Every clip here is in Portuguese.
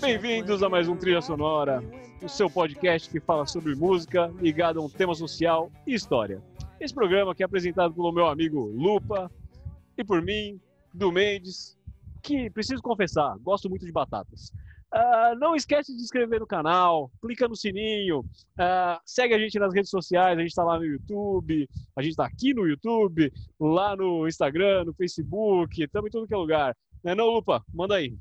Bem-vindos a mais um Trilha Sonora, o seu podcast que fala sobre música ligado a um tema social e história. Esse programa que é apresentado pelo meu amigo Lupa e por mim, do Mendes, que preciso confessar, gosto muito de batatas. Uh, não esquece de se inscrever no canal, clica no sininho, uh, segue a gente nas redes sociais, a gente está lá no YouTube, a gente está aqui no YouTube, lá no Instagram, no Facebook, estamos em todo que é lugar. Não é não, Lupa? Manda aí.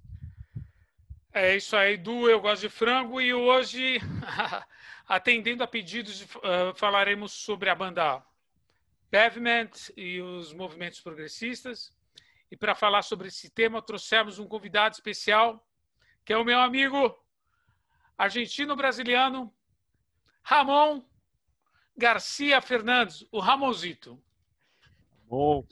É isso aí, Du, eu gosto de frango e hoje, atendendo a pedidos, uh, falaremos sobre a banda Pavement e os movimentos progressistas. E para falar sobre esse tema, trouxemos um convidado especial, que é o meu amigo argentino-brasiliano Ramon Garcia Fernandes, o Ramonzito. Bom.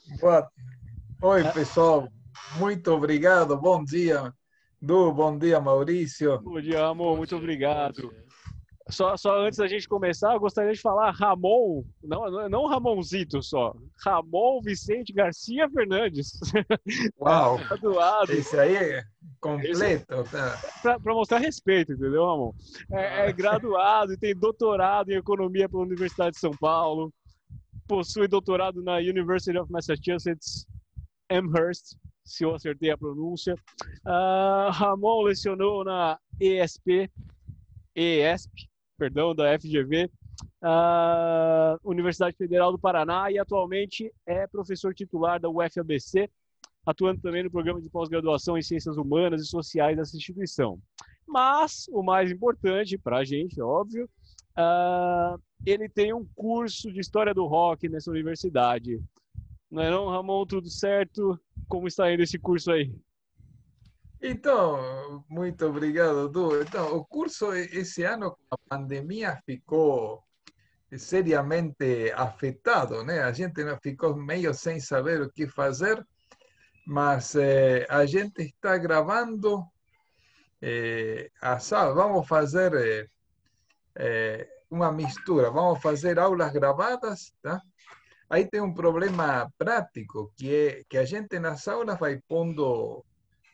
Oi, pessoal. Muito obrigado. Bom dia, Du. Bom dia, Maurício. Bom dia, amor. Muito obrigado. Só, só antes da gente começar, eu gostaria de falar Ramon, não, não Ramonzito só, Ramon Vicente Garcia Fernandes. Uau! Graduado. Esse aí é completo. Tá? Para mostrar respeito, entendeu, Ramon? É, é graduado e tem doutorado em economia pela Universidade de São Paulo, possui doutorado na University of Massachusetts, Amherst, se eu acertei a pronúncia. Uh, Ramon lecionou na ESP, ESP, perdão, da FGV, uh, Universidade Federal do Paraná, e atualmente é professor titular da UFABC, atuando também no programa de pós-graduação em Ciências Humanas e Sociais dessa instituição. Mas, o mais importante para a gente, é óbvio, uh, ele tem um curso de História do Rock nessa universidade. Não é não, Ramon? Tudo certo? Como está indo esse curso aí? Então, muito obrigado, Du. Então, o curso esse ano, a pandemia, ficou seriamente afetado, né? A gente ficou meio sem saber o que fazer, mas eh, a gente está gravando eh, a. Vamos fazer eh, eh, uma mistura, vamos fazer aulas gravadas, tá? Aí tem um problema prático, que é que a gente nas aulas vai pondo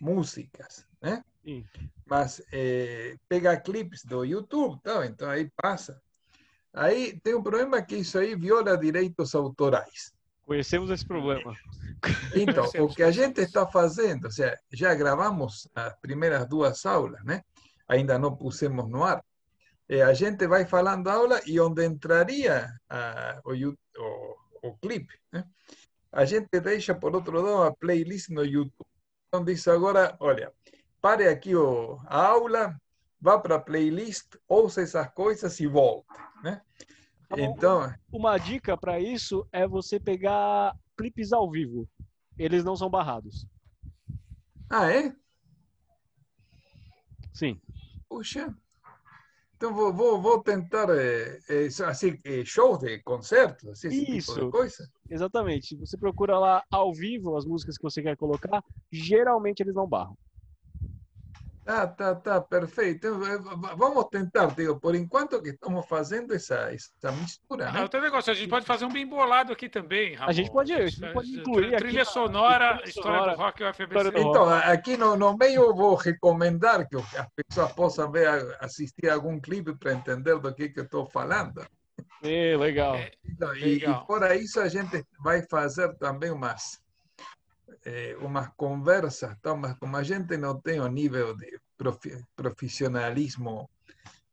músicas, né? Sim. Mas é, pega clipes do YouTube, tá? então aí passa. Aí tem um problema que isso aí viola direitos autorais. Conhecemos esse problema. Então, o que a gente está fazendo, ou seja, já gravamos as primeiras duas aulas, né? Ainda não pusemos no ar. É, a gente vai falando aula e onde entraria a, o, o, o clipe, né? a gente deixa por outro lado a playlist no YouTube. Então diz agora, olha, pare aqui o, a aula, vá para a playlist, ouça essas coisas e volte, né? Tá então, uma dica para isso é você pegar clipes ao vivo. Eles não são barrados. Ah, é? Sim. Puxa. Então vou, vou, vou tentar é, é, assim, é, shows de concertos, assim, Isso, tipo coisa. Exatamente. Você procura lá ao vivo as músicas que você quer colocar, geralmente eles não barram. Tá, tá, tá, perfeito. Vamos tentar, digo, por enquanto que estamos fazendo essa, essa mistura. Né? Outro negócio, a gente pode fazer um bem bolado aqui também, Ramon. A gente pode, a gente pode incluir Trilha aqui, sonora, trilha história sonora, do rock e UFBC. Então, aqui no, no meio eu vou recomendar que as pessoas possam ver, assistir algum clipe para entender do que, que eu estou falando. Sim, legal. É, então, legal. E, e fora isso, a gente vai fazer também umas eh, umas conversas, tá? mas como a gente não tem o nível de profissionalismo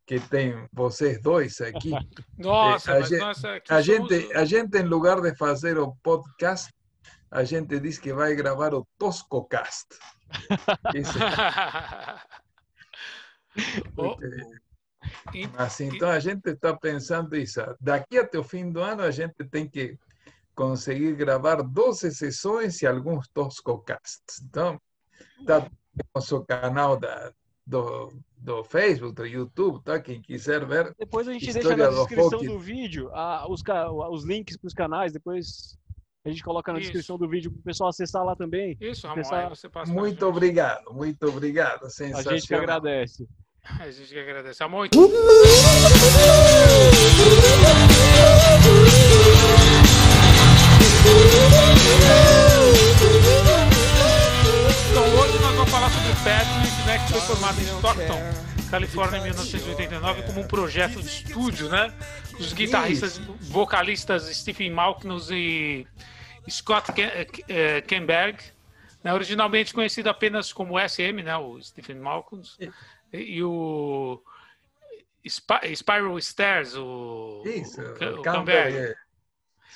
que tem vocês dois aqui. Nossa, a, gente, nossa, a, gente, a gente, em lugar de fazer o podcast, a gente diz que vai gravar o Toscocast. Isso. oh. Mas então a gente está pensando isso. Daqui até o fim do ano a gente tem que conseguir gravar 12 sessões e alguns Toscocasts. Então, está no nosso canal da, do, do Facebook, do YouTube, tá? Quem quiser ver. Depois a gente deixa na descrição do, do vídeo ah, os, os links para os canais, depois a gente coloca na Isso. descrição do vídeo para o pessoal acessar lá também. Isso, Ramon, você passa Muito obrigado, muito obrigado. A gente que agradece. A gente que agradece. Amor. Então hoje nós vamos falar sobre Patrick, né, que foi formado em Stockton, Califórnia, em 1989, como um projeto de estúdio, né? Os guitarristas, vocalistas Stephen Malknus e Scott eh, eh, Kenberg, né, originalmente conhecido apenas como SM, né, o Stephen Malknus, e o Spiral Stairs, o, Kemberg. o.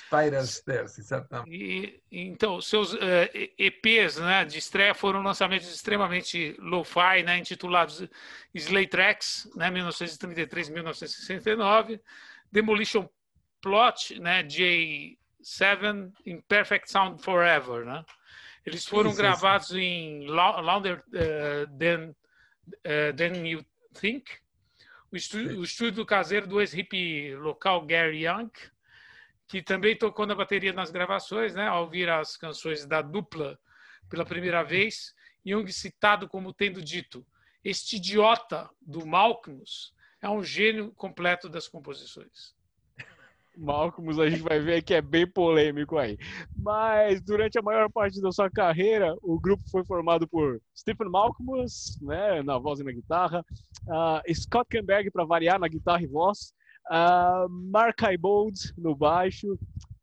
Spiral Stairs, exatamente. E, então, seus uh, EPs né, de estreia foram lançamentos extremamente lo-fi, né, intitulados Slay Tracks, né, 1933-1969, Demolition Plot, né, J7, Imperfect Sound Forever. Né? Eles foram isso, gravados isso. em Louder uh, than, uh, than You Think, o estúdio, o estúdio caseiro do ex-hippie local Gary Young, que também tocou na bateria nas gravações, né? Ao ouvir as canções da dupla pela primeira vez, Jung citado como tendo dito: "Este idiota do Malcolmus é um gênio completo das composições." Malcolmus a gente vai ver que é bem polêmico aí. Mas durante a maior parte da sua carreira, o grupo foi formado por Stephen Malcolmus, né, na voz e na guitarra, uh, Scott Kenberg para variar na guitarra e voz, uh, Mark Ibold no baixo,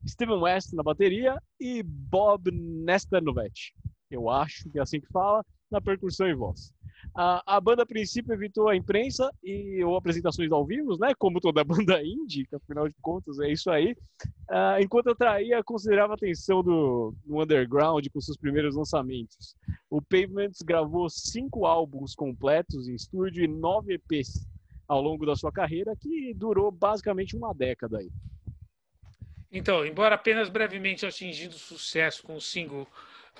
Steven West na bateria e Bob Nestanovet, eu acho que é assim que fala, na percussão e voz. Uh, a banda, a princípio, evitou a imprensa e ou apresentações ao vivo, né? Como toda banda indie, que afinal de contas é isso aí. Uh, enquanto atraía considerava a atenção do, do underground com seus primeiros lançamentos. O Pavements gravou cinco álbuns completos em estúdio e nove EPs ao longo da sua carreira, que durou basicamente uma década aí. Então, embora apenas brevemente atingindo sucesso com o single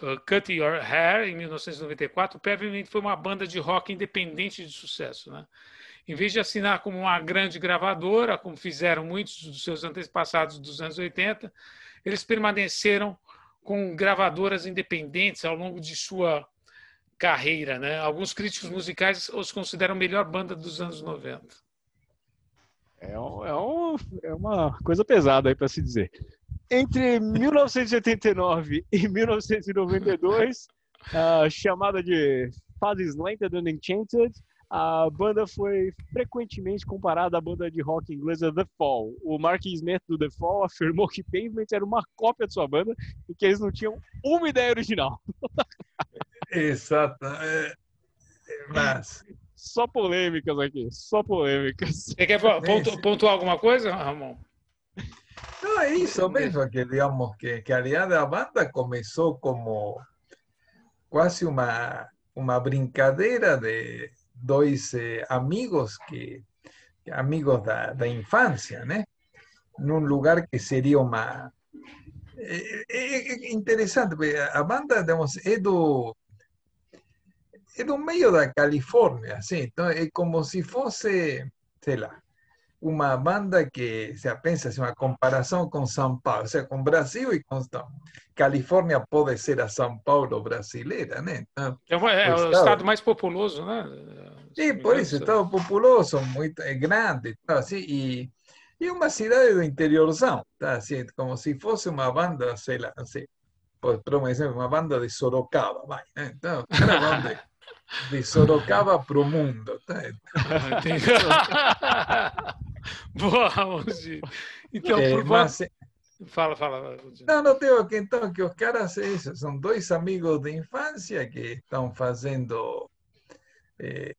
uh, Cut Your Hair, em 1994, o Peppermint foi uma banda de rock independente de sucesso. Né? Em vez de assinar como uma grande gravadora, como fizeram muitos dos seus antepassados dos anos 80, eles permaneceram com gravadoras independentes ao longo de sua carreira, né? Alguns críticos musicais os consideram a melhor banda dos anos 90. É, um, é, um, é uma coisa pesada aí para se dizer. Entre 1989 e 1992, uh, chamada de Fases Lentas and Enchanted, a banda foi frequentemente comparada à banda de rock inglesa The Fall. O Mark Smith do The Fall afirmou que Pavement era uma cópia de sua banda e que eles não tinham uma ideia original. Exato. É, eh, eh, mas... Só polêmicas aqui, só polêmicas. Você quer pontu pontuar alguma coisa, Ramon? No, eso mismo, que digamos que, que Ariana Banda comenzó como casi una, una brincadera de dos eh, amigos que, amigos da, da infancia, ¿no? En un lugar que sería más eh, eh, eh, interesante, porque a banda, digamos, es é do meio da Califórnia, assim, então é como se fosse, sei lá, uma banda que se pensa assim, uma comparação com São Paulo, ou seja, com Brasil e com Califórnia pode ser a São Paulo brasileira, né? Então, é, o, é o estado, mais populoso, né? Sim, por isso, estado populoso, muito é grande, tá, assim, e, e uma cidade do interiorzão, tá, assim, como se fosse uma banda, sei lá, assim, por exemplo, uma banda de Sorocaba, vai, né? Então, era onde de Sorocaba para o mundo. Tá? Boa, Mongi. Então, é, por mas, Fala, fala. Não, não tenho que então que os caras isso, são dois amigos de infância que estão fazendo. Eh,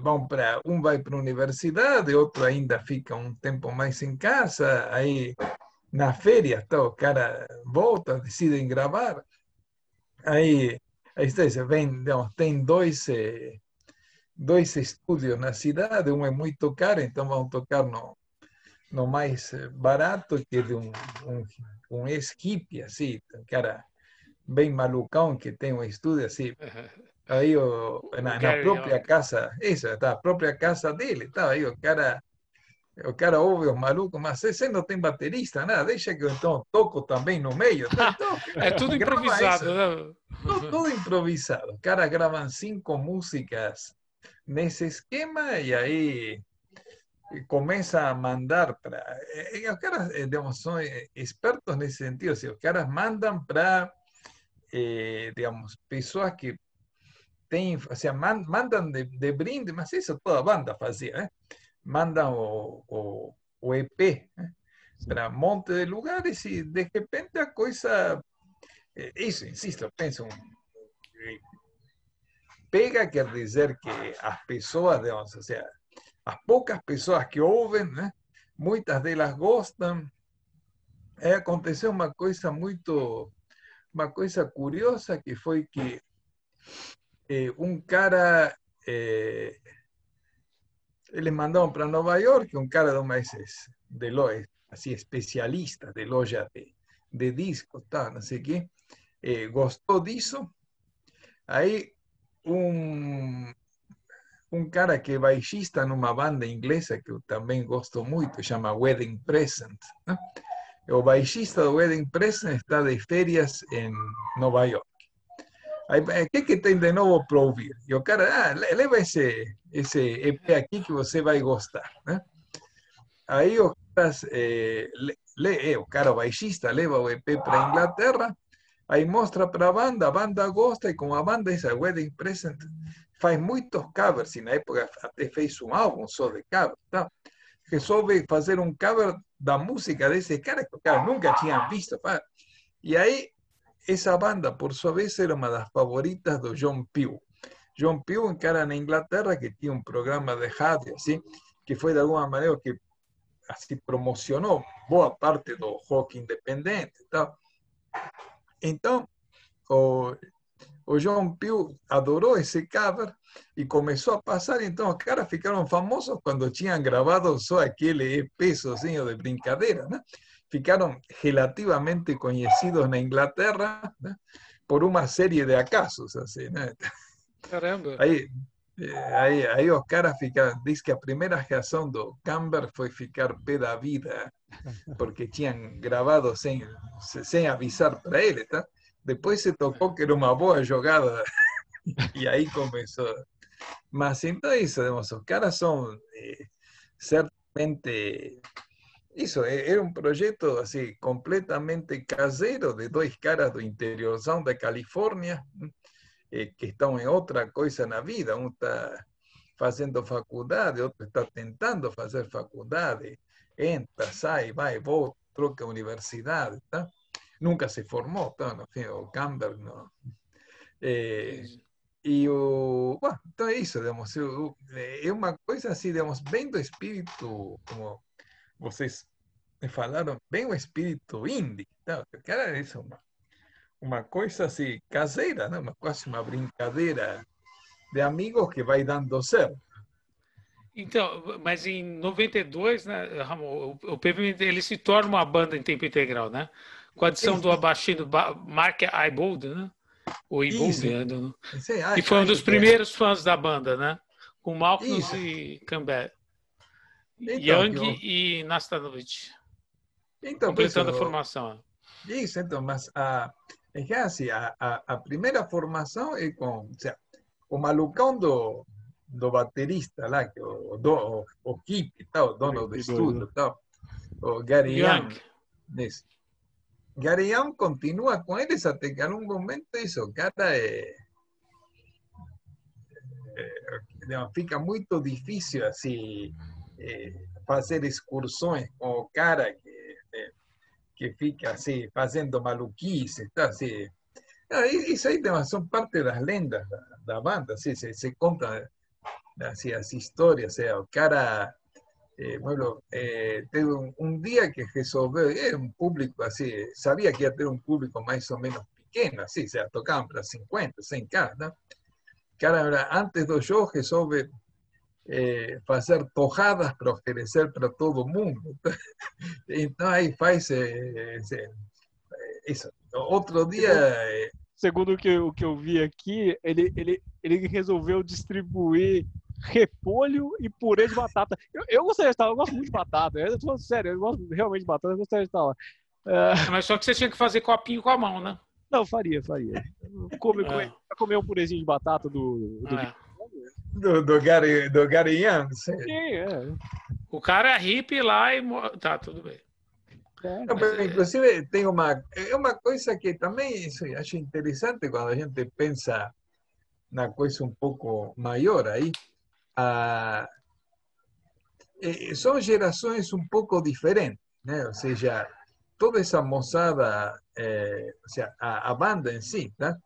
vão para um vai para a universidade, outro ainda fica um tempo mais em casa. Aí na férias, tá, o cara volta, decidem gravar. Aí Aí você vem, digamos, tem dois, eh, dois estúdios na cidade, um é muito caro, então vão tocar no, no mais eh, barato, que é de um, um, um assim, um cara bem malucão, que tem um estúdio assim, aí o, na, na própria casa, isso, tá, a própria casa dele, tá, aí o cara o cara ouve os malucos, mas você não tem baterista, nada, deixa que eu então toco também no meio. Então, é tudo improvisado, né? Tudo, tudo, improvisado. O cara gravam cinco músicas nesse esquema e aí começa a mandar para. Os caras, digamos, são expertos nesse sentido. Se os caras mandam para, eh, digamos, pessoas que tem, o sea, man, mandam de, de, brinde, mas isso toda banda fazia, né? Mandam o, o, o EP né? para um monte de lugares e de repente a coisa, isso, insisto, penso, pega quer dizer que as pessoas, digamos, ou seja, as poucas pessoas que ouvem, né? muitas delas gostam. É, aconteceu uma coisa muito, uma coisa curiosa que foi que eh, um cara, eh, eles mandaram para Nova York, um cara de uma de loja, assim, especialista de loja de, de discos, tá, não sei o quê, eh, gostou disso. Aí um, um cara que é baixista numa banda inglesa que eu também gosto muito, chama Wedding Present. Né? O baixista do Wedding Present está de férias em Nova York. O eh, que, que tem de novo para ouvir? E o cara, ah, leva esse, esse EP aqui que você vai gostar. Né? Aí os caras, eh, le, o cara baixista leva o EP para Inglaterra, aí mostra para a banda, a banda gosta, e como a banda é a Wedding Present, faz muitos covers, e na época até fez um álbum só de covers, tá? resolve fazer um cover da música desse cara que o cara nunca tinha visto. E aí, essa banda, por sua vez, era uma das favoritas do John Pugh. John Pugh, um cara na Inglaterra que tinha um programa de rádio, assim, que foi de alguma maneira que assim promocionou boa parte do rock independente. Tá? Então, o o John Pugh adorou esse cover e começou a passar. Então, os caras ficaram famosos quando tinham gravado só aquele EP sozinho de brincadeira, né? Ficaram relativamente conhecidos na Inglaterra né? por uma série de acasos, assim, né? Caramba! Aí, aí, aí os caras ficaram. Diz que a primeira reação do Camber foi ficar pé da vida, porque tinham gravado sem, sem avisar para ele, tá? Depois se tocou que era uma boa jogada e aí começou. Mas então isso, digamos, os caras são eh, certamente isso, era um projeto assim completamente caseiro de dois caras do interiorzão da Califórnia eh, que estão em outra coisa na vida. Um está fazendo faculdade, outro está tentando fazer faculdade. Entra, sai, vai, volta, troca universidade, tá? nunca se formou, tá, no fim, o Campbell não. É, e o, bueno, então é isso, digamos, é uma coisa assim, digamos, bem do espírito, como vocês me falaram, bem o espírito indie, tá? cara, é isso, uma, uma coisa assim, caseira, né? uma, quase uma brincadeira de amigos que vai dando certo. Então, mas em 92, né, Ramon, o, o PV ele se torna uma banda em tempo integral, né? com a adição do abaixo Mark Ibold, né? O Ibold, né? e foi um dos primeiros fãs da banda, né? Com Malcolm e Campbell. Então, Young eu... e Nastanovic. Então, completando a formação. Isso, então, mas a, é que assim, a, a, a primeira formação é com o, sea, o malucão do, do baterista lá, que o, do, o, o Kip, tal, o dono do estúdio, tal, o Gary Young. Young. Isso. Garião continua com eles até que em algum momento isso, cara, é, é, fica muito difícil assim é, fazer excursões o cara que, é, que fica assim fazendo maluquice, tá assim. Isso aí são parte das lendas da, da banda, assim, se, se conta assim, as histórias, o cara eh, bueno, eh, un, un, día que resolvió, era un público así, sabía que iba a tener un público más o menos pequeño, así, o sea, tocaban para 50, 100 caras, ¿no? Cara, antes do show resolve eh, fazer tojadas para oferecer para todo mundo. Então aí faz eh, isso. Outro dia... Eh, Segundo o que, o que eu vi aqui, ele, ele, ele resolveu distribuir repolho e purê de batata. Eu, eu gostaria de estar lá, eu gosto muito de batata. Eu tô sério, eu gosto realmente de batata, eu gostaria de estar lá. Uh... Mas só que você tinha que fazer copinho com a mão, né? Não, faria, faria. Come, é. comer um purezinho de batata do. Do, é. Do, do, Gary, do Gary Young. Sim, é. O cara é hippie lá e. Tá, tudo bem. É, Não, é- inclusive, tem uma, é uma coisa que também isso, acho interessante quando a gente pensa una cosa un poco mayor ahí. Ah, eh, son generaciones un poco diferentes, ¿no? o sea, toda esa mozada, eh, o sea, a, a, banda en sí, ¿no?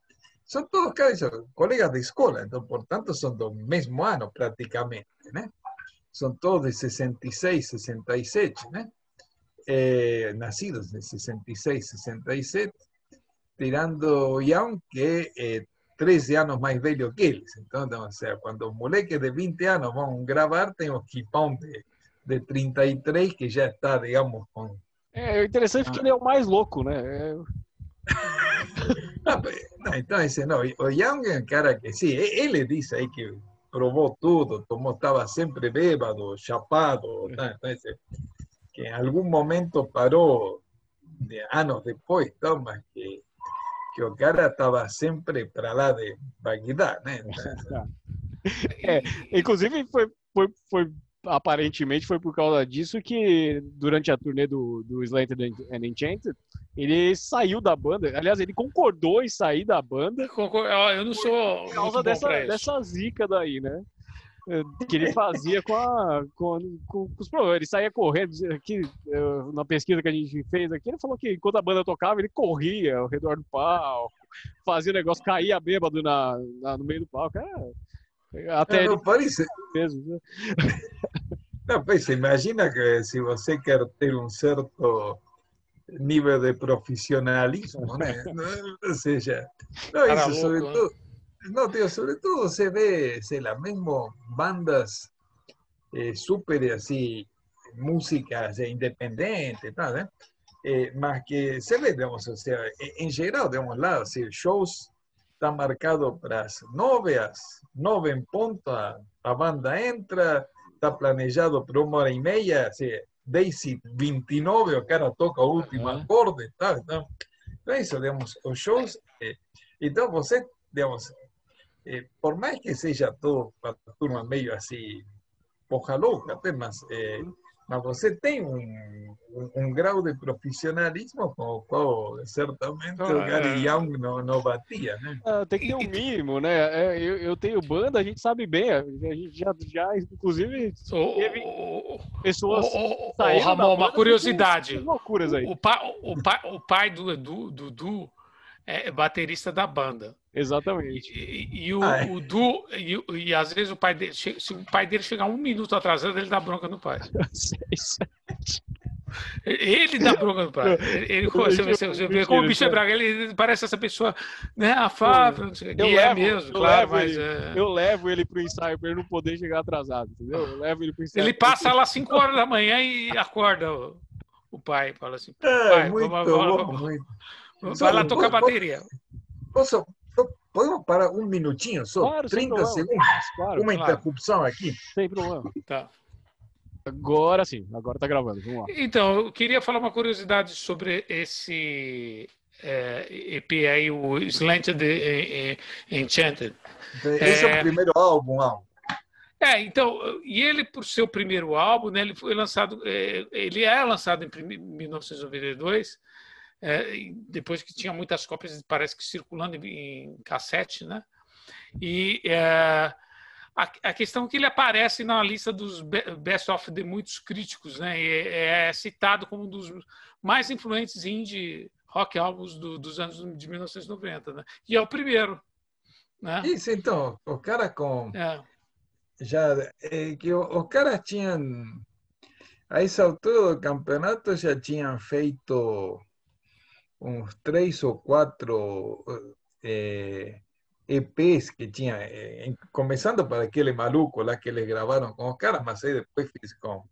São todos são colegas de escola, então, portanto, são do mesmo ano praticamente, né? São todos de 66, 67, né? Eh, nacidos de 66, 67, tirando Young, eh, que é eh, 13 anos mais velho que eles. Então, então, ou seja, quando os moleques de 20 años anos vão gravar, tem o Kipão de, de 33 que já está, digamos, com... É, eh, o interessante é ah. que ele é o mais louco, né? É... Entonces, no, Ollán encara que sí, e-, él, le dice ahí que probó todo, tomó, estaba siempre bébado, chapado, entonces, que en algún momento paró, de ah, años después, toma, que, que Ocara estaba siempre para lá de vaguidad, ¿no? Entonces, inclusive foi, foi, foi aparentemente foi por causa disso que durante a turnê do, do Slanted and Enchanted ele saiu da banda. Aliás, ele concordou em sair da banda. Eu não sou por causa dessa, dessa zica daí, né? que ele fazia com, a, com, com, com os problemas. Ele saía correndo, aqui, na pesquisa que a gente fez aqui, ele falou que enquanto a banda tocava, ele corria ao redor do palco, fazia o negócio, caía bêbado na, na no meio do palco. É, até não, parece... No, pues se imagina que si você quer ter um certo nível de profissionalismo, né? ou seja, não, isso sobretudo, não, tio, sobretudo se vê, sei lá, mesmo bandas eh, super músicas independentes, tá. Eh, eh mas que se vê, digamos, ou seja, em geral, digamos lá, assim, shows está marcado para as nove, às nove em ponto, banda entra, Está planejado per un'ora e media, se Daisy 29 o cara toca o último acorde, tá, tá. Então digamos, os shows. É, então você, digamos, eh, eh, por mais que seja todo para turma meio assim, poja louca, mas eh, mas você tem um, um, um, grau de profissionalismo com o qual certamente o Gary Young não, não batia, né? Ah, tem que ter um mínimo, né? É, eu, eu tenho banda, a gente sabe bem, a gente já, já inclusive, teve pessoas oh, oh, oh, Ramon, uma curiosidade. Loucuras aí. O, pai, o, pai, o pai do Edu, do, do é baterista da banda. Exatamente. E, e o, ah, é. o Du, e, e, às vezes o pai dele, se o pai dele chegar um minuto atrasado, ele dá bronca no pai. Ele dá bronca no pai. Ele, você, você, você vê como o bicho é braga, ele parece essa pessoa, né? Afável, eu e é mesmo, claro, mas. Ele, é... Eu levo ele pro ensaio para ele não poder chegar atrasado, entendeu? Eu levo ele pro ensaio. Ele passa lá 5 horas da manhã e acorda o, o pai, fala assim: é, pai, muito vamos, bom, vamos, muito. Vai lá tocar bateria. Posso, podemos parar um minutinho só? Claro, 30 segundos? Claro, Uma claro. interrupção aqui? Sem problema. Tá. Agora sim, agora tá gravando. Vamos lá. Então, eu queria falar uma curiosidade sobre esse é, EP aí, o Slanted Enchanted. Esse é, é o primeiro álbum, álbum. É, então, e ele, por ser o primeiro álbum, né, ele foi lançado, é, ele é lançado em 1992, é, depois que tinha muitas cópias, parece que circulando em, em cassete, né? E é, a, a, questão é que ele aparece na lista dos best of de muitos críticos, né? E é, é citado como um dos mais influentes indie rock álbuns do, dos anos de 1990, né? E é o primeiro, né? Isso, então, o cara com é. já é, que o, o cara tinha a essa altura do campeonato já tinham feito uns três ou quatro eh, EPs que tinha, eh, começando para aquele maluco lá que eles gravaram com os caras, mas aí depois fiz com,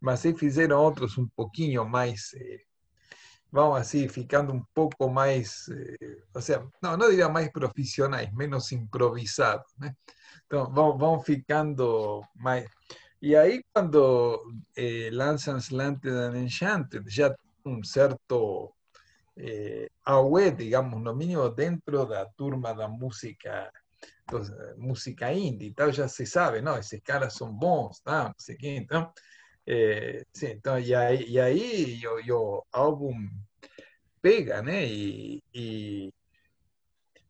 mas aí fizeram outros um pouquinho mais, eh, vamos assim, ficando um pouco mais, eh, ou seja, não, não diria mais menos improvisados, né? Então vão, vão ficando mais. E aí, quando eh, lançam Slanted and Enchanted, já um certo eh, web, digamos, no mínimo dentro da turma da música entonces, música indie, tal, ya se sabe, ¿no? Esses caras son bons, tá? não sei quem, então, eh, sim, então, e e o, o álbum pega, né? E, e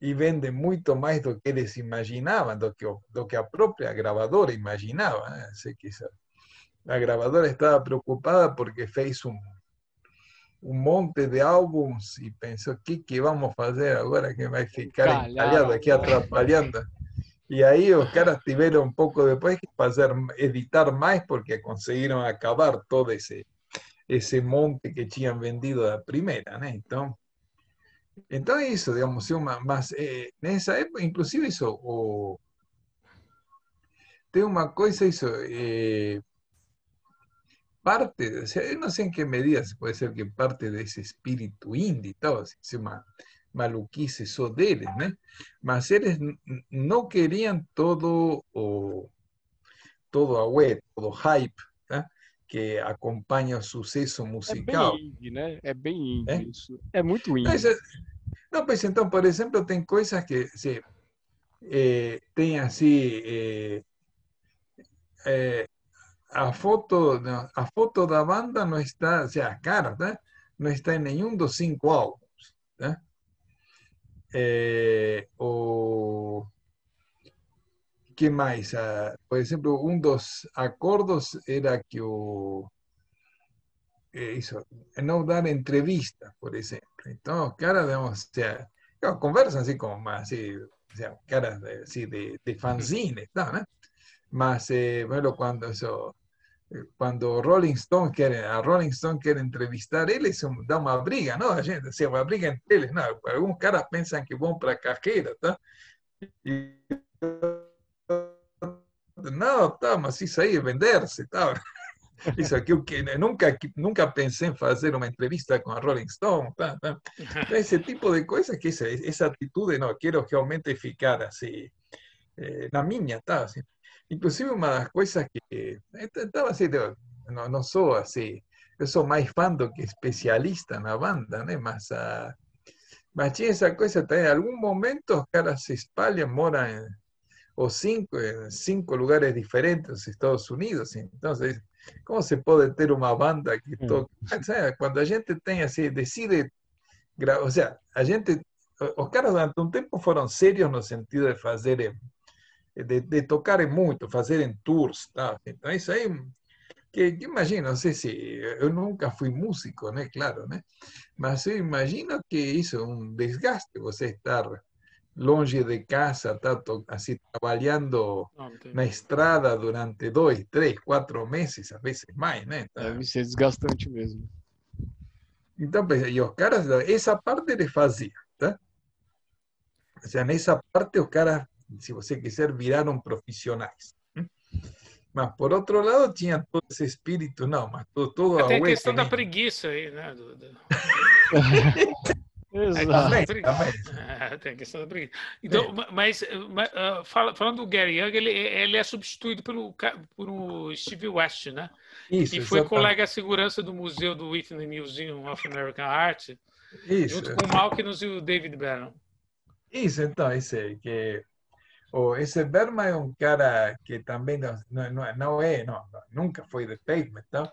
e vende muito mais do que eles imaginavam, do que, do que a própria gravadora imaginava. Né? Gravadora estava preocupada porque fez um, um monte de álbuns e pensou, o que, que vamos fazer agora que vai ficar encalhado aqui atrapalhando? E aí os caras tiveram pouco depois que fazer, editar mais porque conseguiram acabar todo esse, esse monte que tinham vendido da primeira, né? Então, então é isso, digamos, uma, mas eh, nessa época, inclusive isso, o, tem uma coisa isso, eh, parte, o sea, não sei em que medida se pode ser que parte desse espírito indie e tal, assim, uma maluquice só deles, né? Mas eles não queriam todo o todo a web, todo hype, né? que acompanha o sucesso musical. É bem indie, né? É bem indie é? isso. É muito indie. Mas, não, pois então, por exemplo, tem coisas que se, eh, tem assim eh, eh, a foto a foto da banda não está, ou seja, a cara, tá? não está em nenhum dos cinco álbuns, tá? Eh, o que mais? Ah, por exemplo, um dos acordos era que o eh, isso, não dar entrevista, por exemplo. Então, os caras, digamos, o sea, conversan así como sea, caras así de, de fanzines, ¿no? ¿no? Más, eh, bueno, cuando eso, cuando Rolling Stone quiere, a Rolling Stone quiere entrevistar, él es un, da una briga, ¿no? A gente, se uma briga entre eles, não, alguns caras pensam que vão para a carreira, tá? E, não, tá, mas isso aí é vender-se, tá? Isso aqui, eu que, nunca, nunca pensei em fazer uma entrevista com a Rolling Stone, tá, tá. esse tipo de coisas, que essa, essa atitude, não, quero realmente ficar assim, eh, na minha, tá? Assim. Inclusive, uma das coisas que estava assim, não, não sou assim, eu sou mais fã do que especialista na banda, né? Mas, uh, mas tinha essa coisa, tá? em algum momento os caras se espalham, moram em, ou cinco, em cinco lugares diferentes nos Estados Unidos, então como se pode ter uma banda que mm. toca? Quando a gente tem assim, decide, ou seja, a gente, os caras durante um tempo foram sérios no sentido de fazer, de, de tocarem muito, fazerem tours, tá? Então isso aí, que, que imagino, não sei se, eu nunca fui músico, né, claro, né? Mas eu imagino que isso é um desgaste, você estar longe de casa, está así trabajando en la estrada durante dos, tres, cuatro meses, a veces más, ¿no? Debe ser desgastante mesmo. Então, e os caras, essa parte eles faziam, tá? Ou seja, nessa parte os caras, se você quiser, viraram profissionais. Mas, por outro lado, tinha todo esse espírito, não, mas todo, todo Tem a questão da preguiça aí, né? Do, do... Exato. É, tem a questão da preguiça. Então, é. mas, mas uh, falando do Gary Young, ele, ele é substituído pelo, por um Steve West, né? Isso, e foi exatamente. colega de segurança do museu do Whitney Museum of American Art, Isso. junto com o Malkins e o David Bannon. Isso, então, esse que o esse Berman é um cara que também não, não, não é, não, nunca foi de Pavement, tá?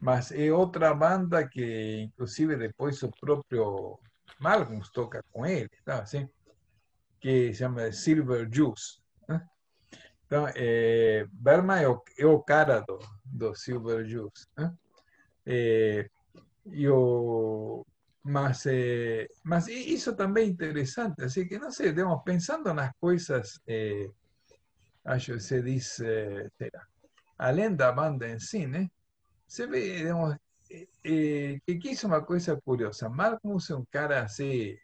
mas é outra banda que, inclusive, depois o próprio Malcolm toca com ele, tá? assim, que se chama Silver Juice. Né? Então, é, o, é o, cara do, do Silver Juice. Né? E o, más, eh, más hizo también interesante. Así que no sé, digamos, pensando en las cosas, eh, se dice, será, alenda banda en cine, se ve, digamos, eh, eh, que quiso una cosa curiosa. Marcus eh, es un cara así,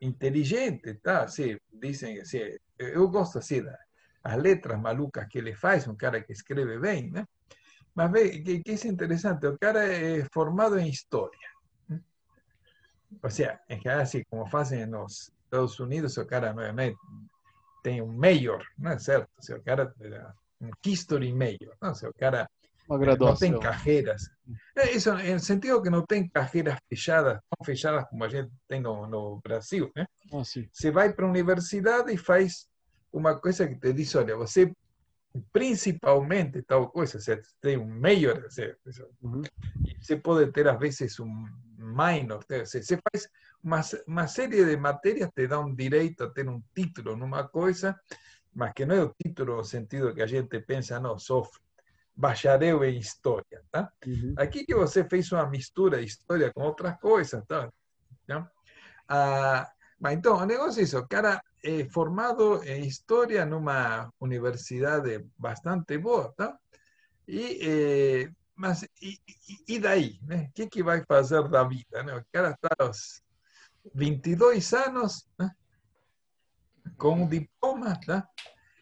inteligente, tá? Dizem assim, eu gosto assim das letras malucas que ele faz, um cara que escreve bem, né? Mas vê que, que é interessante, o cara é formado em historia Ou seja, em geral, assim, como fazem nos Estados Unidos, o cara não é, tem um mayor, não é certo? O, sea, o cara um history mayor, não? O sea, o cara no tem carreiras. Isso, no sentido que no tem carreiras fechadas, tão fechadas como a gente tem no, no Brasil. Né? Ah, você vai para a universidade e faz uma coisa que te diz, olha, você principalmente tal coisa, você tem um major, você, uhum. você pode ter às vezes um minor, você, você faz uma, uma série de matérias te dá um direito a ter um título numa coisa, mas que não é o título no sentido que a gente pensa, não, sou bacharel em história, tá? Uhum. Aqui que você fez uma mistura de história com outras coisas, tá? tá? Ah, mas então, o negócio é isso, o cara é formado em história numa universidade bastante boa, tá? E, eh, mas, e, e daí, né? O que, que vai fazer da vida, né? O cara está aos 22 anos, né? com um diploma, tá?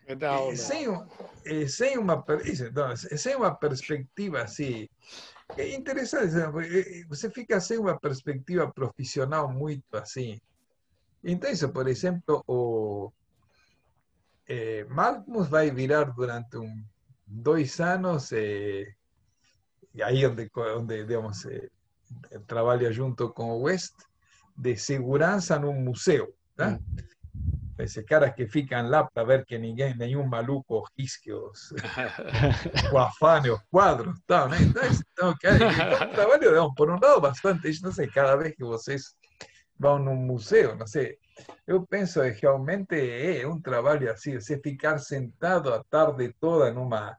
É sem, sem, uma, sem uma perspectiva assim. É interessante, você fica sem uma perspectiva profissional muito assim. Então, isso, por exemplo, o eh, Malcolm vai virar durante um, dois anos, eh, aí onde, onde digamos, eh, trabalha junto com o West, de segurança num museu. Tá? Mm. Esse cara que ficam lá para ver que ninguém, nenhum maluco risque os, o afane os quadros. Tá, né? Então, então, cara, um trabalho, por um lado, bastante, não sei, cada vez que vocês vão num museu, não sei, eu penso que realmente é um trabalho assim, você ficar sentado a tarde toda numa.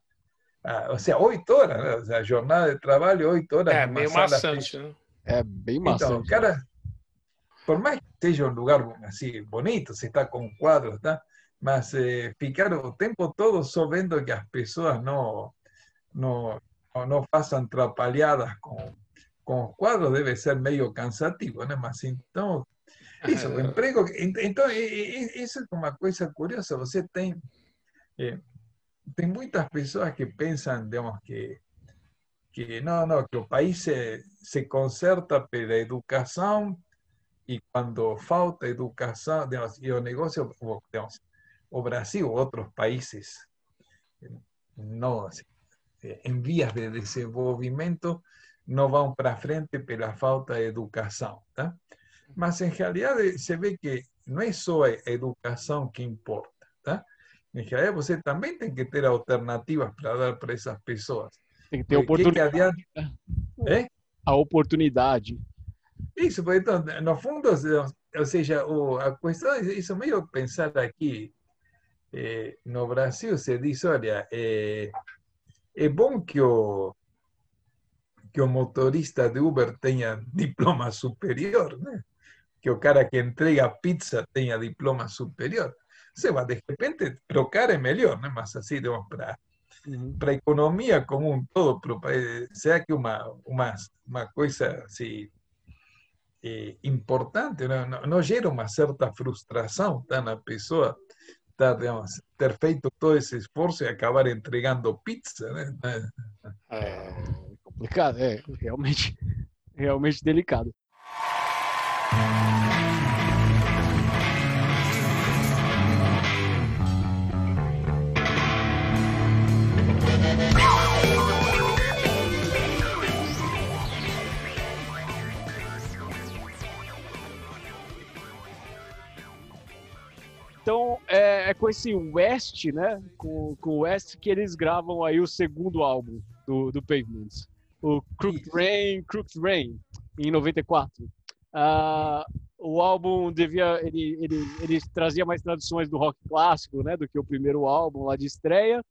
Ah, ou seja, oito horas, né? ou seja, jornada de trabalho, oito horas. É meio maçante, né? É bem maçante. Então, cara, por mais que seja um lugar assim bonito, se está com quadros, tá? mas eh, ficar o tempo todo só vendo que as pessoas não não não façam atrapalhadas com com os quadros deve ser meio cansativo, né? Mas então isso, o emprego, então isso é uma coisa curiosa. Você tem eh, tem muitas pessoas que pensam, digamos que que não, não, que o país se, se conserta pela educação y cuando falta educación, digamos, y el negocio, digamos, o Brasil o otros países no, en vías de desenvolvimiento no van para frente por la falta de educación. ¿tá? Mas en realidad eh, se ve que no es solo educación que importa. En realidad usted también tiene que tener alternativas para dar para esas personas. Tem que ter oportunidade. ¿Eh? A oportunidade. Isso, então, no fundo, ou seja, a questão é isso meio pensar aqui. Eh, no Brasil se diz, olha, é, é bom que o, que o motorista de Uber tenha diploma superior, né? que o cara que entrega pizza tenha diploma superior. Você vai, de repente, trocar é melhor, né? mas assim, para para a economia como um todo, será que uma, uma, uma coisa assim, eh, importante, não, não, não, gera uma certa frustração tá, na pessoa tá, digamos, ter feito todo esse esforço e acabar entregando pizza, né? É complicado, é realmente, realmente delicado. É, com esse West, né? Com, com o West que eles gravam aí o segundo álbum do, do Pavements. O Crooked Rain, Crooked Rain, em 94. Ah, o álbum devia. Ele, ele, ele trazia mais traduções do rock clássico, né? Do que o primeiro álbum lá de estreia.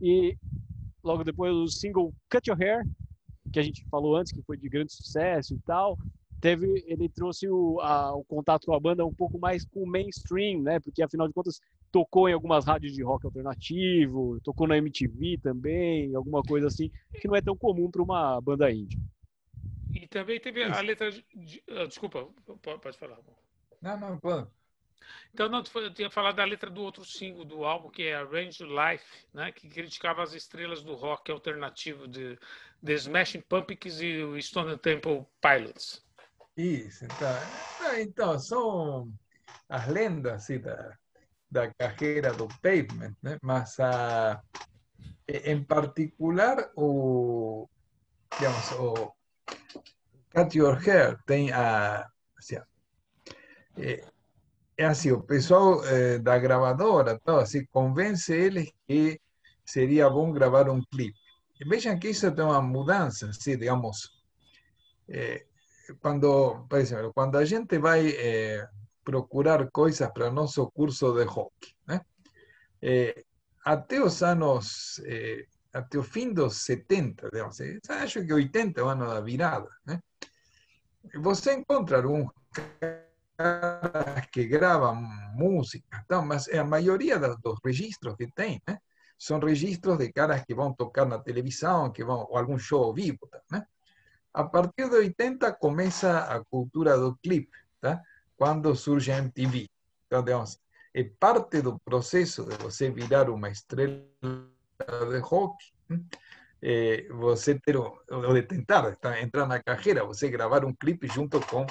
E logo depois o single Cut Your Hair, que a gente falou antes, que foi de grande sucesso e tal teve, ele trouxe o, a, o contato com a banda um pouco mais com o mainstream, né? Porque afinal de contas tocou em algumas rádios de rock alternativo, tocou na MTV também, alguma coisa assim, que não é tão comum para uma banda indie. E também teve a letra de, de, uh, desculpa, pode falar. Não, não, pode. Então, não, eu tinha falado da letra do outro single do álbum, que é Arrange Life, né, que criticava as estrelas do rock alternativo de The Smashing Pumpkins e o Stone Temple Pilots. Isso, então, então são as lendas assim, da, da carreira do pavement, né? mas a, em particular o, digamos, o Cut Your Hair tem a, assim, é, é assim, o pessoal é, da gravadora todo, assim, convence eles que seria bom gravar um clipe. E vejam que isso tem uma mudança, assim, digamos, é, quando, por exemplo, quando a gente vai procurar coisas para nosso curso de hockey, até os anos, é, até o fim dos 70, digamos, acho que 80 é o ano da virada, né? Você encontra alguns caras que gravam música, então, mas a maioria dos registros que tem, né? São registros de caras que vão tocar na televisão, que vão, ou algum show vivo, né? A partir de 80 começa a cultura do clipe, tá? Quando surge MTV. Então, digamos, é parte do processo de você virar uma estrela de rock, é, você ter, de tentar entrar na carreira, você gravar um clipe junto com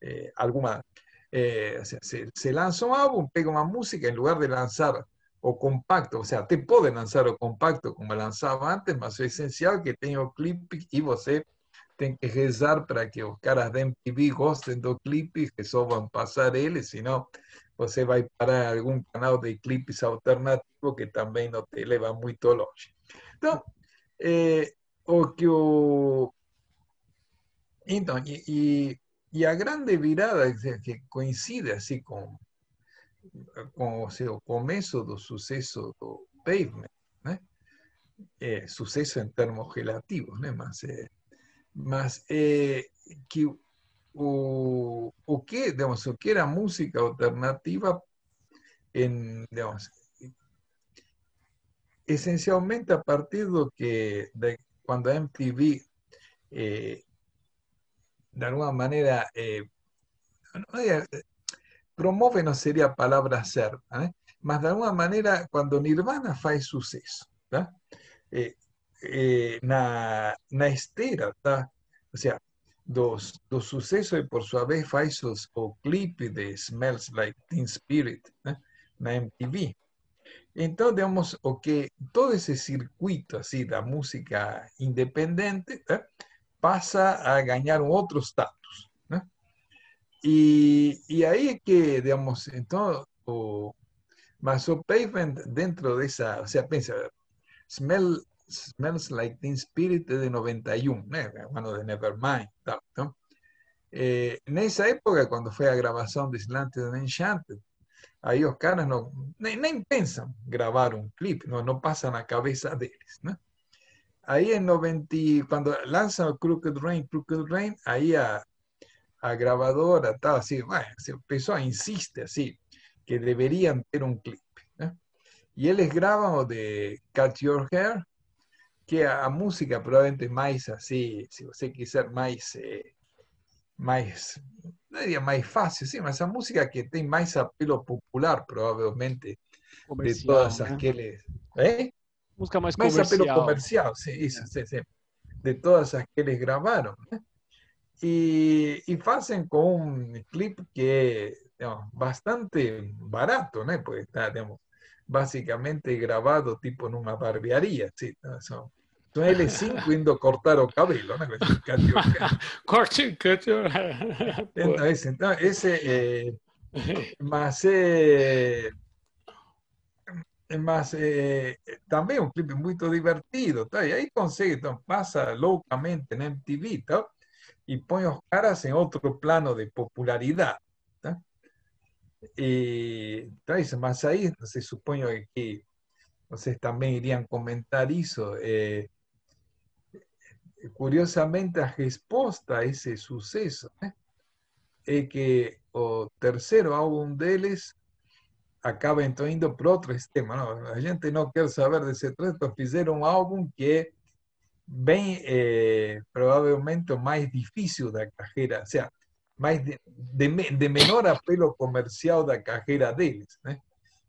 é, alguma... É, se, se lança um álbum, pega uma música, em lugar de lançar o compacto, ou seja, te pode lançar o compacto como lançava antes, mas o essencial é que tenha o clipe e você tem que rezar para que os caras da MTV gostem do clipe, que só vão passar eles, senão você vai parar algum canal de clipes alternativo que também não te leva muito longe. Então, é, o que o... A grande virada que coincide assim com, com o seu começo do sucesso do Pavement, né? É, sucesso em termos relativos, né? mas é, mas eh, que o, o digamos, o que era música alternativa en, digamos, esencialmente a partir de que de cuando MTV eh, de alguna manera eh, no, eh, promueve no sería palabra ser, ¿eh? más de alguna manera cuando Nirvana faz suceso, eh, eh, na, na esteira, tá? Ou seja, dos, do sucesso e por sua vez faz os, o clipe de Smells Like Teen Spirit né? na MTV. Então, digamos, o que todo esse circuito assim da música independente né? passa a ganhar um outro status. Né? E, e aí é que, digamos, então, o, mas o Pavement dentro dessa, ou seja, pensa, Smell, Smells Like Teen Spirit de 91, né? bueno, de Nevermind. Tal, ¿no? Eh, nessa época, quando foi a gravação de Slanted and Enchanted, aí os caras não, nem, nem pensam gravar um clipe, não, não passa na cabeça deles, né? Aí em 90, quando lançam Crooked Rain, Crooked Rain, aí a, a gravadora estava assim, bueno, o pessoal insiste assim, que deveriam ter um clipe, né? E eles gravam o de Cut Your Hair, que a, música provavelmente mais assim, se você quiser mais, eh, mais, não diria fácil, sim, mas a música que tem mais apelo popular, provavelmente, comercial, de todas né? aqueles. ¿eh? Música mais, mais comercial. apelo comercial, sim, isso, sim, sim. De todas as que eles gravaram. Né? E, e fazem com um clipe que é digamos, bastante barato, né? Porque está, digamos, basicamente gravado tipo numa barbearia, sim, são Então L5 indo cortar o cut your Então, esse, então, esse é, mas é, mas é, também é um clipe muito divertido, tá? e aí consegue, então passa loucamente na MTV tá? e põe os caras em outro plano de popularidade. Tá? E, então, isso, mas aí se supõe que vocês também iriam comentar isso. É, curiosamente, a resposta a esse sucesso né, é que o terceiro álbum deles acaba então indo para outro sistema. Não? A gente não quer saber desse trecho, fizeram um álbum que é bem, eh, mais difícil da carreira, ou seja, mais de, de, de menor apelo comercial da carreira deles, né?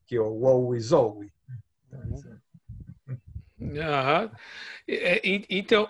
que é o Wow Is Always. Então, Uhum. Então,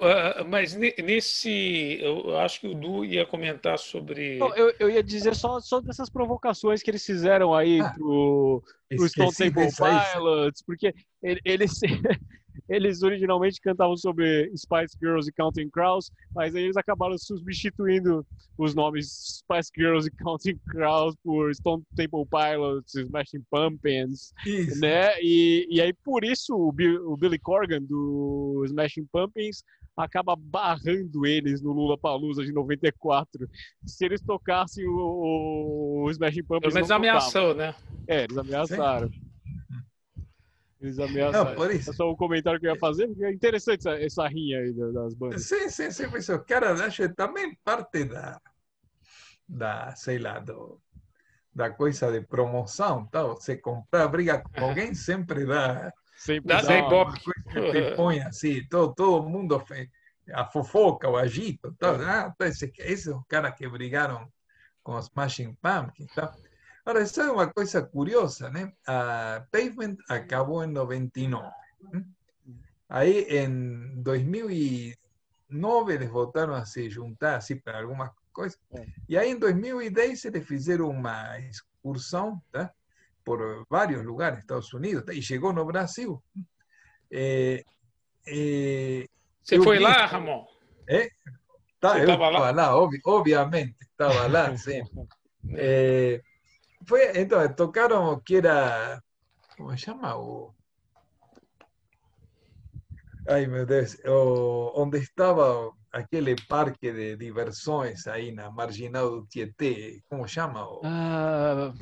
mas nesse, eu acho que o Du ia comentar sobre. Eu, eu ia dizer só, só dessas provocações que eles fizeram aí ah, pro, pro Stone Temple Pilots, porque eles, eles originalmente cantavam sobre Spice Girls e Counting Crows, mas aí eles acabaram substituindo os nomes Spice Girls e Counting Crows por Stone Temple Pilots, Smashing Pumpkins, Isso. né? E, e aí por isso o, Bill, o Billy Corgan do Smashing Pumpkins acaba barrando eles no Lula Palusa de 94. Se eles tocassem o, o Smashing Pumpkins. Pelo menos ameaçou, né? É, eles ameaçaram. Sim. Eles. Não, por isso. É só um comentário que eu ia fazer, porque é interessante essa, essa rinha aí das bandas. Sim, sim, sim. Mas o cara acho também parte da, da sei lá, do, da coisa de promoção. Tá? Você comprar briga com alguém sempre dá. Sempre dá, dá uma coisa que te põe assim, todo, todo mundo a fofoca, o agito. Tá? Ah, esse, esse é o cara que brigaram com os Smashing Pumpkins. Tá? Ora, sai uma coisa curiosa, né? Ah, a Pavement acabou em 99. Aí, em 2009, eles voltaram a se juntar assim, para algumas coisas. E aí, em 2010, eles fizeram uma excursão tá? por vários lugares, Estados Unidos, tá? e chegou no Brasil. É, é, Você foi lá, Ramon? É, tá, lá, lá obviamente, estava lá, sim. É, fue, entonces, tocaron que era, ¿cómo se llama? O, ay, meu Deus, o, onde estava aquele parque de diversões aí na Marginal do Tietê, como chama? O... Uh,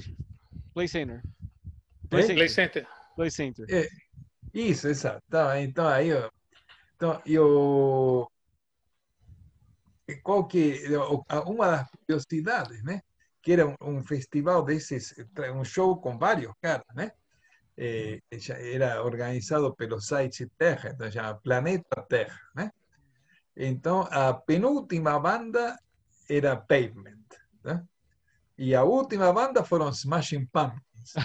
Play Center. Play, Center. Play Center. Play Center. É, isso, exato. Então, aí, então, eu, qual que, uma das curiosidades, né? Que era un, festival de ese, un show con varios caras, ¿no? Eh, era organizado pelo Sites Terra, se llama Planeta Terra, ¿no? Entonces, a penúltima banda era Pavement, ¿no? Y a última banda fueron Smashing Pumpkins.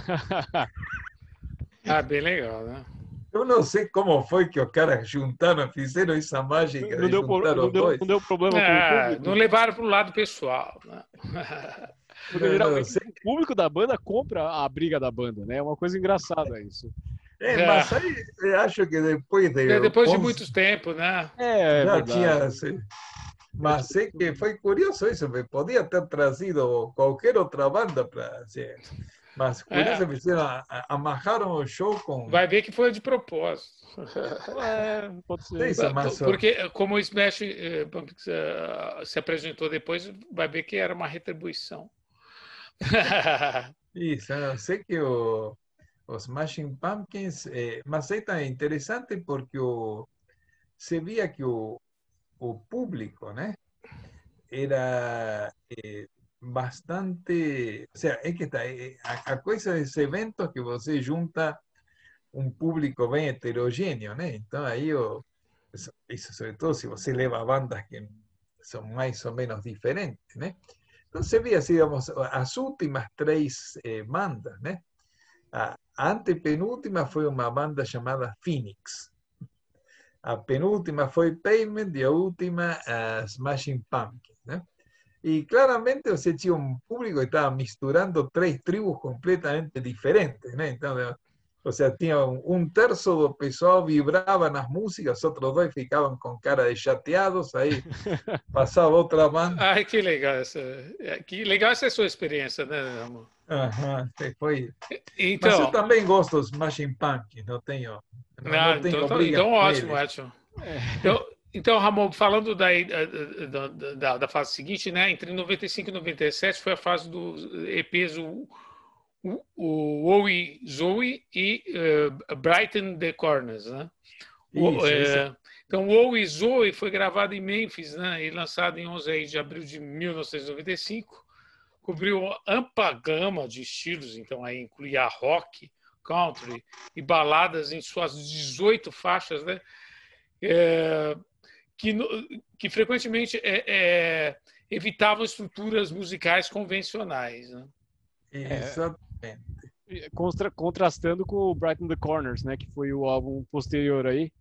ah, bem legal, né? Eu não sei como foi que os caras juntaram, fizeram essa mágica. Não, deu, não, deu, não deu problema. É, não levaram para o lado pessoal. Né? Porque geralmente o público da banda compra a briga da banda, né? É uma coisa engraçada isso. É, é. mas aí eu acho que depois de. É, depois 11... de muito tempo, né? É, é já tinha. Assim, mas sei que foi curioso isso, me podia ter trazido qualquer outra banda para. Assim, mas por é. isso fizeram, amarraram o show com. Vai ver que foi de propósito. É, pode ser. Isso, mas... Porque, como o Smash eh, se apresentou depois, vai ver que era uma retribuição. Isso, eu sei que o, Smashing Pumpkins, eh, mas é interessante porque o, se via que o, o público, era eh, bastante, o sea, es que está, eh, a, a coisa desse evento que você junta um público bem heterogêneo, né? Então aí o, isso se você leva bandas que são mais ou menos diferentes, né? Vi así, digamos, las últimas tres eh, bandas, ¿no? A antepenúltima fue una banda llamada Phoenix. A penúltima fue Payment y a última uh, Smashing Pumpkins, ¿no? Y claramente, o sea, un público que estaba misturando tres tribus completamente diferentes, ¿no? Entonces, o sea, tinha um, terço do pessoal vibrava nas músicas, outros dois ficavam com cara de chateados, aí passava outra banda. Ai, que legal essa, que legal essa sua experiência, né, amor? Aham, foi. Então, Mas eu também gosto dos Machine Punk, não tenho. Não, não tenho então, então ótimo, ótimo. Então, então, Ramon, falando da, da, da, da, fase seguinte, né? Entre 95 e 97 foi a fase dos EPs, o o Owie Zoe e uh, Brighton the Corners, né? Isso, o, é, então, o Owie Zoe foi gravado em Memphis, né? E lançado em 11 de abril de 1995. Cobriu ampla gama de estilos, então aí incluía rock, country e baladas em suas 18 faixas, né? É, que, que frequentemente é, evitavam estruturas musicais convencionais. Né? Contra, contrastando com o Brighton the Corners, né, que foi o álbum posterior aí,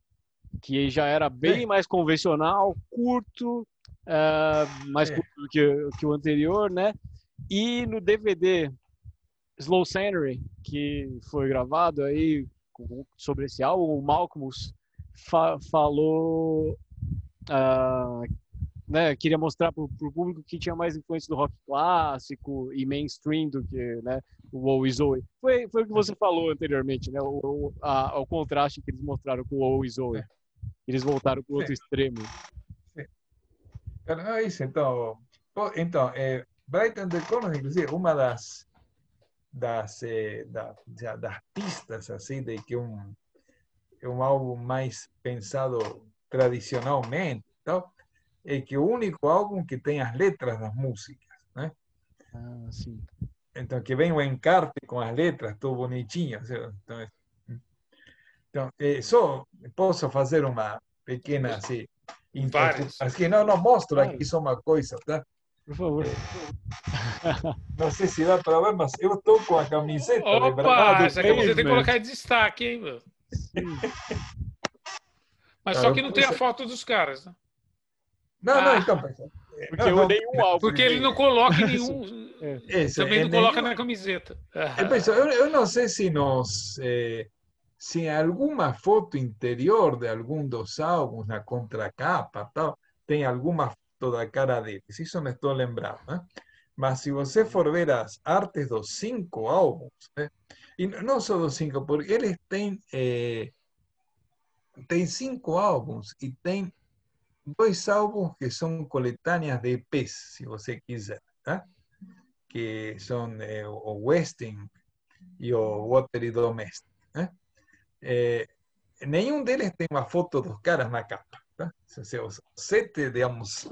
que já era bem é. mais convencional, curto, uh, mais é. curto do que, que, o anterior, né? E no DVD Slow Scenery, que foi gravado aí sobre esse álbum, o Malcolmus fa falou uh, né, queria mostrar para o público que tinha mais influência do rock clássico e mainstream do que né, o Wow e Zoe. Foi, foi o que você falou anteriormente, né, o, a, o contraste que eles mostraram com o Wow e Zoe. É. Eles voltaram para o outro extremo. Sim. É isso, então, então é, Brighton the Corner, inclusive, uma das das, eh, da, das pistas assim de que um, um álbum mais pensado tradicionalmente, então, é que o único álbum que tem as letras das músicas, né? Ah, sim. Então, que vem o encarte com as letras, tudo bonitinho. Então, então é, só posso fazer uma pequena assim, Aqui não, não mostro aqui só uma coisa, tá? Por favor. Não sei se dá para ver, mas eu estou com a camiseta. Opa, essa camiseta tem que colocar em destaque, hein, meu? Mas só que não tem a foto dos caras, né? Não, não, então, porque não, nenhum álbum. Porque ele não coloca nenhum. É. também não coloca na camiseta. Eu, eu, não sei se. Eh, se alguma foto interior de algum dos álbuns, na contracapa, tal, tem alguma foto da cara deles. Isso não estou lembrando. Né? Mas se você for ver as artes dos cinco álbuns, né? e não só dos cinco, porque eles têm. Eh, tem cinco álbuns e tem dois álbuns que son coletáneas de EPs, si você quiser, ¿ah? que son eh, o Westing y o Water y Domestic. ¿ah? Eh, nenhum deles tem uma foto dos caras na capa. Tá? Os sete, digamos,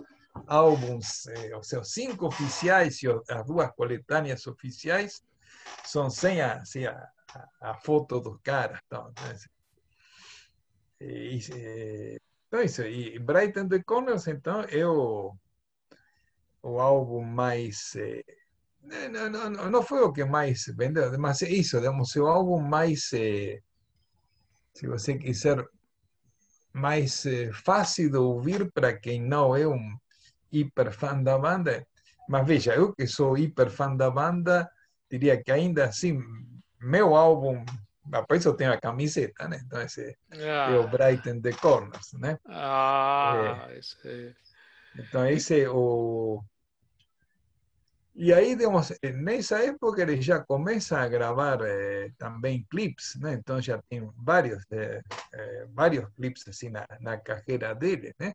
álbuns, eh, ou seja, cinco oficiais e as duas coletâneas oficiais são sem a, sem a, a, foto dos caras. Tá? Então, e, e, Então, isso. E Brighton the Corners, então, é o, o álbum mais. Eh, não, não, não foi o que mais vendeu, mas é isso, digamos, é o álbum mais. Eh, se você quiser, mais fácil de ouvir para quem não é um hiper fã da banda. Mas veja, eu que sou hiper fã da banda, diria que ainda assim, meu álbum por isso tem a camiseta, né? Então esse ah. é o Brighton the Corners, né? Ah, é. esse. Então esse é o e aí, digamos, nessa época ele já começa a gravar eh, também clipes, né? Então já tem vários, eh, eh, vários clipes assim na, na carreira dele, né?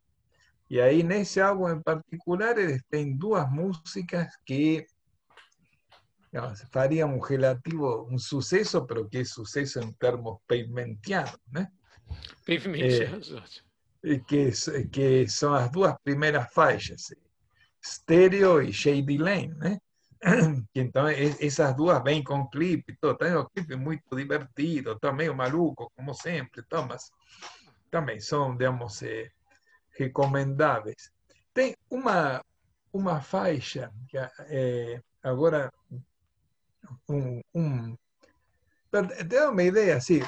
E aí nesse álbum em particular eles têm duas músicas que no, un relativo, un sucesso, pero que é sucesso em eh, termos pavimentianos, né? Pavimentianos. É, que, que são as duas primeiras faixas, eh, Stereo e Shady Lane, né? Então, essas duas vêm com clipe, todo. Tem um clipe muito divertido, tá meio maluco, como sempre, Thomas. Também são, digamos, eh, recomendáveis. Tem uma, uma faixa que eh, agora un, un te da una idea, sí,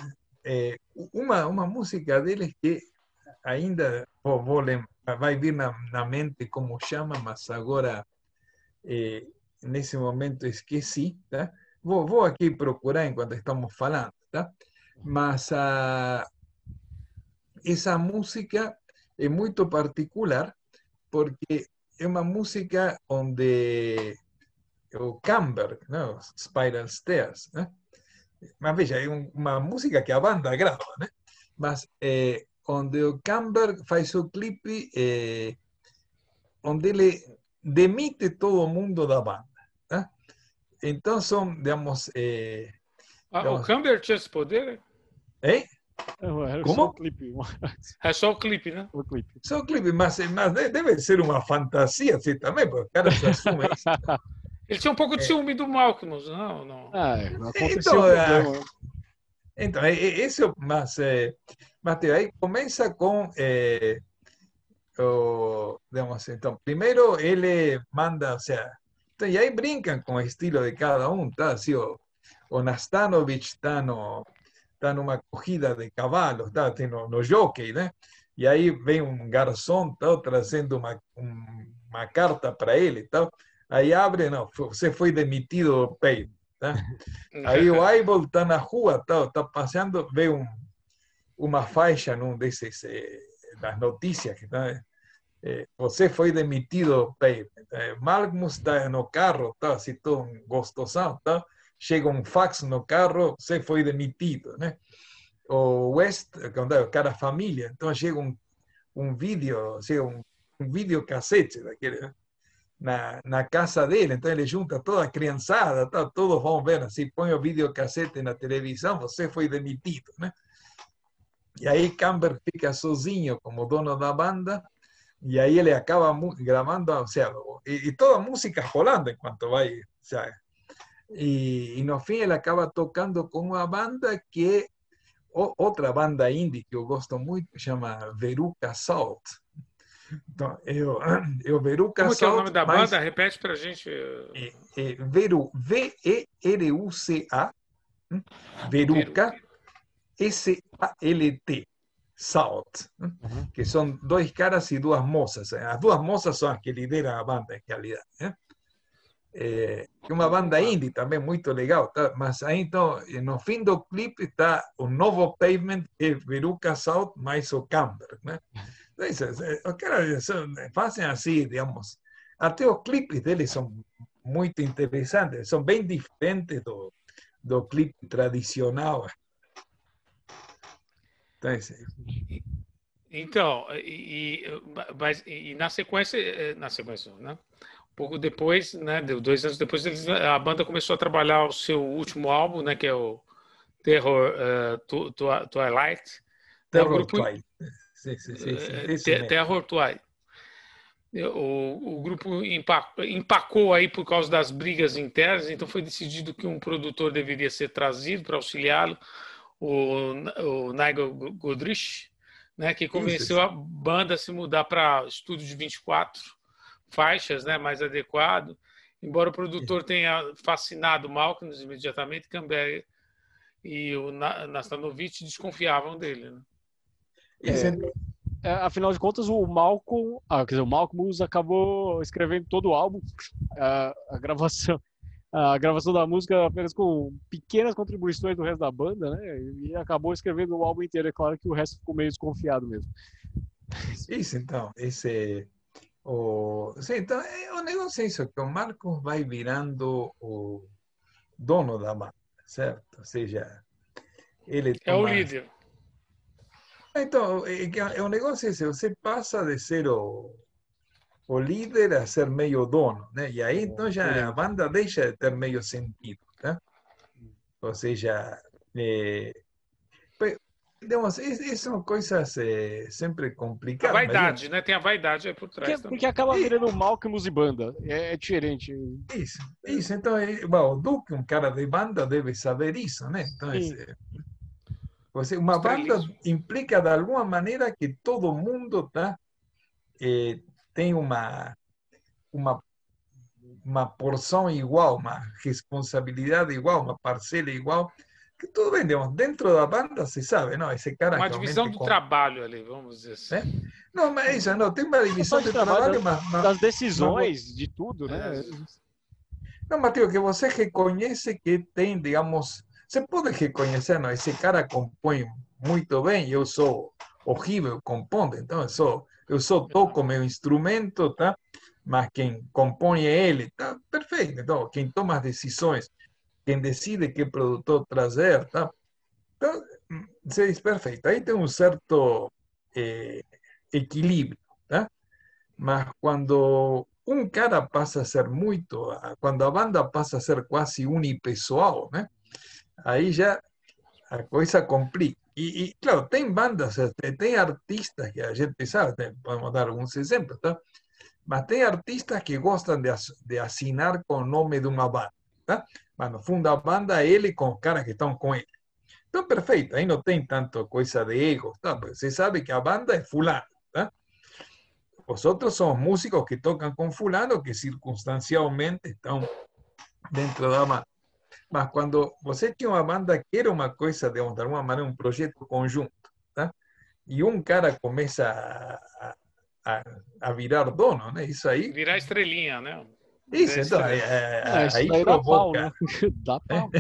eh, una, una música de él que ainda vou, vou vai vir na, mente como chama, mas agora eh, nesse momento esqueci, tá? Vou, vou aqui procurar enquanto estamos falando, tá? Mas uh, essa música é muito particular porque é uma música onde o Camber, ¿no? Spiral Stairs. ¿no? Mas veja, é uma música que a banda grava, né? Mas eh, onde o Camber faz o clipe eh, onde ele demite todo mundo da banda. Né? Então são, digamos... Eh, ah, digamos, o Camber tinha esse poder? Hein? É, Como? Só o clipe. É só o clipe, né? O clipe. Só o clipe, mas, mas deve ser uma fantasia assim também, porque o cara se assume isso. Ele tinha um pouco de é. ciúme do Malcolm, não? não. Ah, é, aconteceu então, é, então, esse, mas, é, Mateus, aí começa com é, o, digamos assim, então, primeiro ele manda, ou seja, então, e aí brincam com o estilo de cada um, tá? Assim, o, o Nastanovich está no, tá numa corrida de cavalos, tá? Tem no, no jockey, né? E aí vem um garçom, tá? trazendo uma, um, uma carta para ele, tal. Tá? Aí abre, não, você foi demitido do peito. Tá? Aí o Aibol está na rua, está tá passeando, vê um, uma faixa num desses eh, das notícias que tá, eh, você foi demitido, Pavement. Eh, Malmus está no carro, tá assim todo gostosão, tá? Chega um fax no carro, você foi demitido, né? O West, é cada família, então chega um, um vídeo, chega um, um videocassete daquele, né? Na, na casa dele, então ele junta toda a criançada, tá? todos vão ver assim, põe o videocassete na televisão, você foi demitido, né? E aí Camber fica sozinho como dono da banda, e aí ele acaba gravando, o sea, e toda música rolando enquanto vai, o sea, e, e, no fim ele acaba tocando com uma banda que o, outra banda indie que eu gosto muito chama Veruca Salt. Então, eu, eu Veruca Como Salt. Como é o nome da mas, banda? Repete para a gente. É, é, Veru, V-E-R-U-C-A, Veruca, S-A-L-T. Salt, uhum. que são dois caras e duas moças. As duas moças são as que lideram a banda, em realidade. Né? É, uma banda indie também muito legal, tá? mas aí então, no fim do clipe está o novo Pavement, que é Veruca Salt mais o Camber. Né? Então, os caras fazem assim, digamos, até os clipes deles são muito interessantes, são bem diferentes do, do clipe tradicional. Então, então e, mas, e na sequência, na sequência, né? Um pouco depois, né? Dois anos depois, eles, a banda começou a trabalhar o seu último álbum, né? Que é o Terror uh, Twilight. Terror grupo, Twilight. Sim, sim, sim, Terror Twilight. O, o grupo empacou, empacou aí por causa das brigas internas, então foi decidido que um produtor deveria ser trazido para auxiliá-lo o, o Nigel Godrich, né, que convenceu a banda a se mudar para estúdio de 24 faixas, né, mais adequado. Embora o produtor tenha fascinado Malkins imediatamente, Camber e o Nastanovic desconfiavam dele. Né? É, é, afinal de contas, o Malcolm, ah, quer dizer, o Malcolm acabou escrevendo todo o álbum, a, a gravação a gravação da música apenas com pequenas contribuições do resto da banda, né? E acabou escrevendo o álbum inteiro. É claro que o resto ficou meio desconfiado mesmo. Isso, então, esse o sim, então é o negócio é isso que o Marcos vai virando o dono da banda, certo? Ou seja, ele toma... é o líder. Então, é, é, o negócio é esse, você passa de ser o o líder a ser meio dono, né? E aí então já a banda deixa de ter meio sentido, né? Ou seja, é, digamos, são coisas é, sempre complicadas. A vaidade, mas, né? Tem a vaidade aí por trás porque, porque acaba virando Malcolm e banda, é, é, diferente. Isso, isso. Então, é, bom, o Duque, um cara de banda, deve saber isso, né? Então, é, você, uma banda implica de alguma maneira que todo mundo tá eh, tem uma, uma, uma porção igual, uma responsabilidade igual, uma parcela igual, que tudo bem, digamos, dentro da banda se sabe, não, esse cara... Uma divisão do com... trabalho ali, vamos dizer assim. É? Não, mas isso, não, tem uma divisão de trabalho, mas... Não, das decisões, não, de tudo, né? Não, Matheus, que você reconhece que tem, digamos, você pode reconhecer, não, esse cara compõe muito bem, eu sou horrível compondo, então eu sou eu só toco meu instrumento, tá? Mas quem compõe é ele, tá? Perfeito. Então, toma as decisões, quem decide que produtor trazer, tá? Então, você diz, perfeito. Aí tem um certo eh, equilíbrio, tá? Mas quando um cara passa a ser muito, quando a banda passa a ser quase unipessoal, né? Aí já a coisa complica. Y, y, claro, tem bandas, tem artistas que a gente podemos dar alguns exemplos, tá? mas tem artistas que gostam de, de assinar com o nome de uma banda. Tá? Funda a banda ele com os caras que estão com ele. Então, perfeito, aí não tem tanto coisa de ego, tá? você sabe que a banda é fulano. Tá? Os outros são músicos que tocam com fulano que circunstancialmente estão dentro da banda. Mas quando você tinha uma banda que era uma coisa, digamos, de alguma maneira, um projeto conjunto, tá? e um cara começa a, a, a virar dono, né? Isso aí. Virar estrelinha, né? Isso, então, é, Ah, isso aí daí dá pau, né? Dá pau.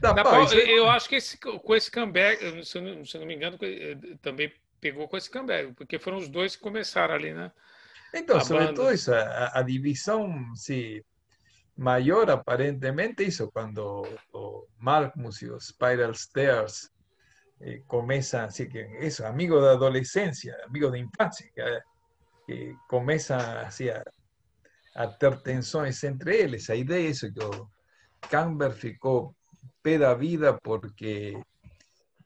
Dá Dá pau, é- eu acho que esse- com esse comeback, se eu não, se eu não me engano, eh, também pegou com esse comeback, porque foram os dois que começaram ali, né? Então, a sobre banda. isso, a, a divisão sí, mayor aparentemente hizo cuando o Malcolmus y los Spiral Stairs eh, comienzan, así que eso, amigos de adolescencia, amigos de infancia, que, comienzan así a, a ter entre eles. A ideia é isso, que Camber ficou pé da vida porque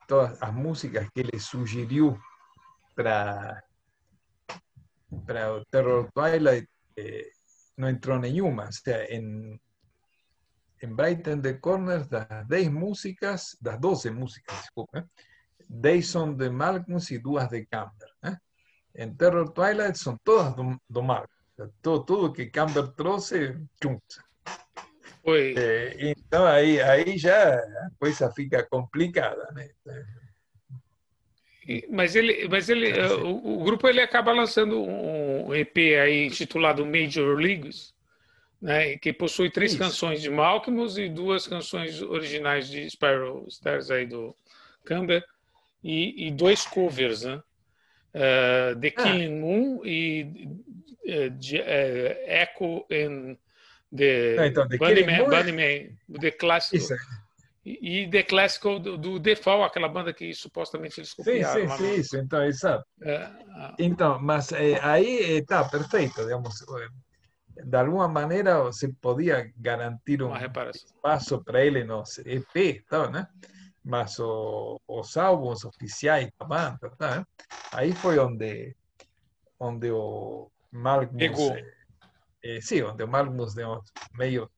todas as músicas que ele sugeriu para para Terror Twilight eh, não entrou nenhuma. O sea, em, em Brighton the Corners, das 10 músicas, das 12 músicas, desculpa, 10 são de Malcolmus e duas de Camber. né? Em Terror Twilight são todas do, do Malcolm. O sea, Todo, tudo que Camber trouxe, tchum. Foi. Eh, então aí, aí já a coisa fica complicada, né? Mas ele, mas ele, É, eh, o, o grupo ele acaba lançando um EP aí intitulado Major Leagues, né, que possui três Isso. canções de Malcolmus e duas canções originais de Spiral Stairs aí do Camber e, e dois covers, né? Eh, The Ah. Killing Moon e de- eh, Echo and the Não, então, The Bunnyman, é- Bunnyman, The Classical. Isso, E e The Classical do, do Default, aquela banda que supostamente eles sim, copiaram. sim, sim, no- isso, então, exato. é, a- Então, mas eh, aí está perfeito, digamos. eh, De alguma maneira você podia garantir um espaço para ele nos EP tal, né? Mas o, os álbuns oficiais da banda, tá? Aí foi onde, onde o Malcolm... Pegou. Eh, sim, onde o Malcolm digamos, meio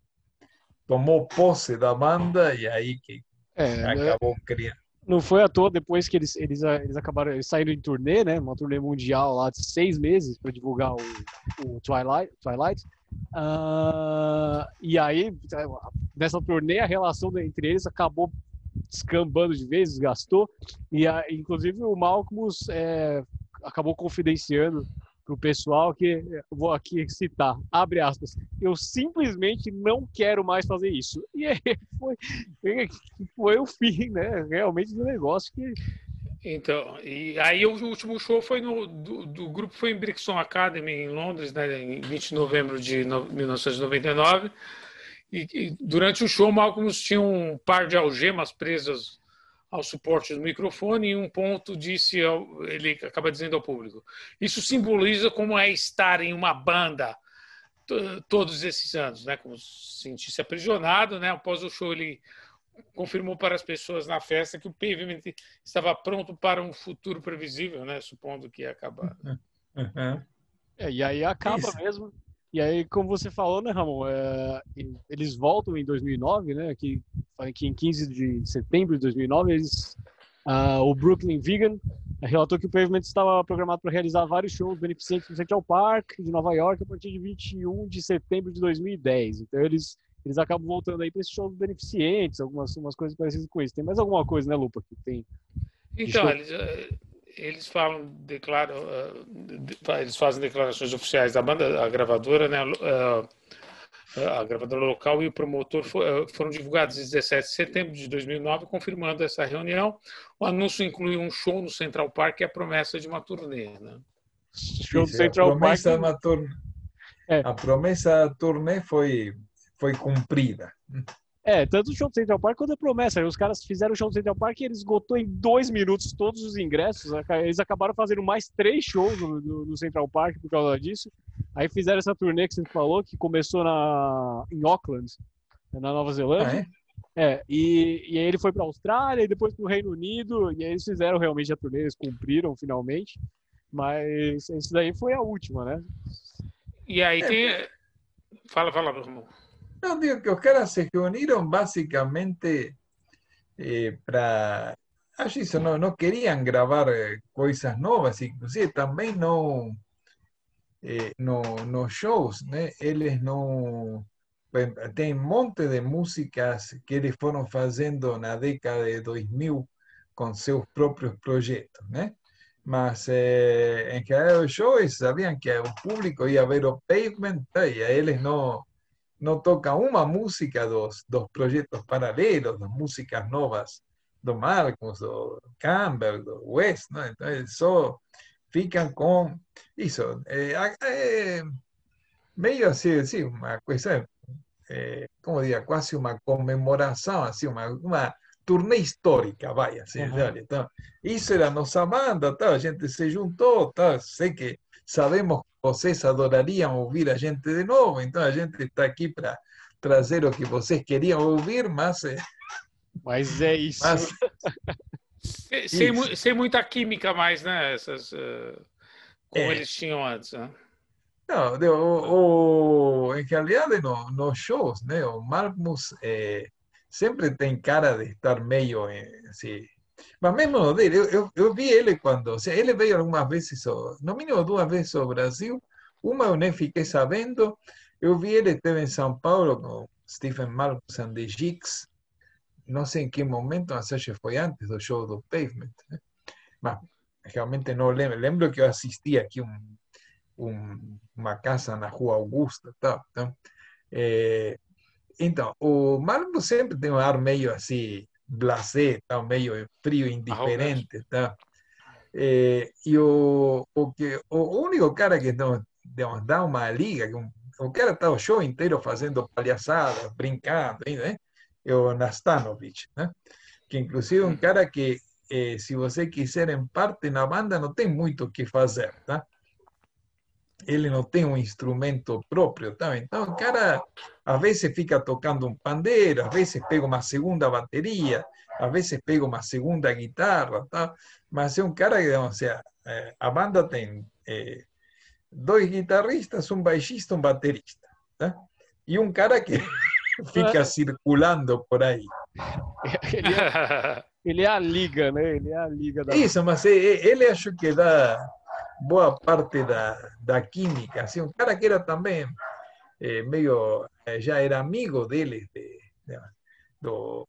tomou posse da banda e aí que É, né? acabou criando. não foi à toa depois que eles, eles, eles acabaram eles saíram em turnê, né? Uma turnê mundial lá de seis meses para divulgar o, o Twilight. Twilight. Ah, e aí, nessa turnê, a relação entre eles acabou descambando de vez, desgastou. E a, inclusive o Malcolmus é, acabou confidenciando para o pessoal que eu vou aqui citar, abre aspas, eu simplesmente não quero mais fazer isso. E foi, foi o fim, né? Realmente do negócio que Então, e aí o último show foi no, do, do grupo foi em Brixton Academy, em Londres, né, em 20 de novembro de no, 1999. E, e durante o show, Malcolm tinha um par de algemas presas ao suporte do microfone e um ponto disse, ao, ele acaba dizendo ao público, isso simboliza como é estar em uma banda to- todos esses anos, né, como se sentisse aprisionado, né, após o show ele confirmou para as pessoas na festa que o Pavement estava pronto para um futuro previsível, né, supondo que ia acabar. Uhum. É, e aí acaba Isso. mesmo. E aí, como você falou, né, Ramon? é, eles voltam em 2009, né? Que, que em 15 de setembro de 2009, eles, ah, o Brooklyn Vegan relatou que o Pavement estava programado para realizar vários shows beneficentes no Central Park de Nova York a partir de 21 de setembro de 2010. Então, eles, eles acabam voltando aí para esses shows beneficentes, algumas umas coisas parecidas com isso. Tem mais alguma coisa, né, Lupa, que tem? Então, eles, eh, eles falam, declaram, de- eles fazem declarações oficiais da banda, a gravadora, né, a gravadora local e o promotor fo- foram divulgados em 17 de setembro de 2009, confirmando essa reunião. O anúncio inclui um show no Central Park e a promessa de uma turnê. Né? Show do Isso, Central a Park. promessa da turnê, É. a promessa da turnê foi foi cumprida. É, tanto o show do Central Park quanto a promessa. Os caras fizeram o show do Central Park e eles esgotou em dois minutos todos os ingressos. Eles acabaram fazendo mais três shows no, no- no Central Park por causa disso. Aí fizeram essa turnê que você falou, que começou na, em Auckland, na Nova Ah, Zelândia. é? É, e, e aí ele foi para a Austrália e depois para o Reino Unido. E aí eles fizeram realmente a turnê, eles cumpriram finalmente. Mas isso daí foi a última, né? E aí tem. Fala, fala, meu irmão. Não, digo que os se reuniram basicamente para. Acho isso, não, não queriam gravar eh, coisas novas, inclusive também não. eh, no, nos shows, né? Eles bem, Tem um monte de músicas que eles foram fazendo na década de 2000 com seus próprios projetos, né? Mas eh, em geral os shows sabiam que o público ia ver o Pavement e a eles não no toca uma música dos, dos projetos paralelos, das músicas novas do Marcos, do Campbell, do West, ¿no? Entonces, só ficam com isso. É, é, meio assim, assim, uma coisa, é, como diria, quase uma comemoração, assim, uma, uma turnê histórica, vai, assim, uhum. então, isso era nossa banda, tá? a gente se juntou, tá? sei que sabemos vocês adorariam ouvir a gente de novo, então a gente está aqui para trazer o que vocês queriam ouvir, mas... É, mas é isso. Mas, sem, isso. sem, muita química mais, né? Essas, uh, como é. eles tinham antes, né? Não, o, o, em realidade, no, nos shows, né? O Marcus é, sempre tem cara de estar meio assim. Mas mesmo dele, eu, eu, eu, vi ele quando, seja, ele veio algumas vezes, no mínimo duas vezes ao Brasil. Uma eu nem fiquei sabendo. Eu vi ele, esteve em São Paulo com Stephen Marcus and the Jigs. Não sei em que momento, mas acho que foi antes do show do Pavement. Mas realmente não lembro. Lembro que eu assisti aqui um, um, uma casa na Rua Augusta. Tá? Então, é, então, o Marco sempre tem um ar meio assim, blasé, tá? meio frio, indiferente. Tá? É, e o, o, que, o único cara que não, digamos, dá uma liga, o cara está o show inteiro fazendo palhaçadas, brincando, né? é o Nastanovich, né? que inclusive é um cara que, eh, se você quiser em parte na banda, não tem muito o que fazer. Tá? Ele não tem um instrumento próprio, tá? Então, o cara às vezes fica tocando um pandeiro, às vezes pega uma segunda bateria, às vezes pega uma segunda guitarra, tá? Mas é um cara que, ou seja, eh, a banda tem é, dois guitarristas, um baixista, um baterista, tá? E um cara que fica circulando por aí. Ele é, ele é a liga, né? Ele é a liga da. Isso, mas ele acho que dá boa parte da, da química. Assim, um cara que era também é, meio, eh, já era amigo dele, de, de, do,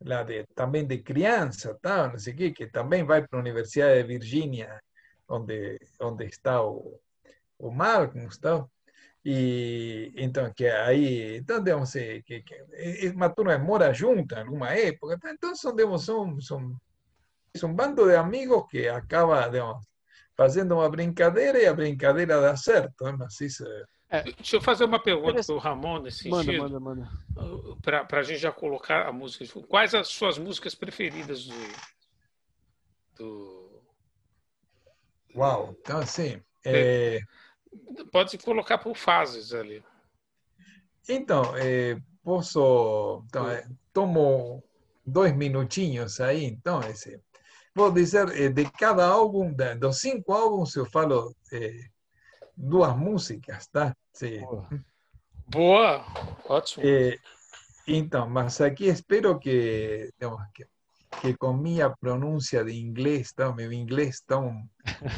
de, também de criança, tá? não sei que, também vai para a Universidade de Virgínia, onde, onde está o, o Malcolm, tá? E então, que aí, então, digamos, que, que uma turma mora junta em alguma época, então, digamos, são, são, são um bando de amigos que acaba, digamos, fazendo uma brincadeira e a brincadeira dá certo. Né? Mas isso é... Deixa eu fazer uma pergunta para o Ramon nesse sentido. Manda, manda, manda. Para a gente já colocar a música. Quais as suas músicas preferidas do. do... Uau! Então, assim. É... Pode colocar por fases ali. Então, é, posso. Então, é, tomo dois minutinhos aí, então, esse vou dizer, eh, de cada álbum, dos cinco álbuns, eu falo eh, duas músicas, tá? Sim. Boa, ótimo. Eh, então, mas aqui espero que, digamos, que, que com minha pronúncia de inglês, tá? meu inglês tão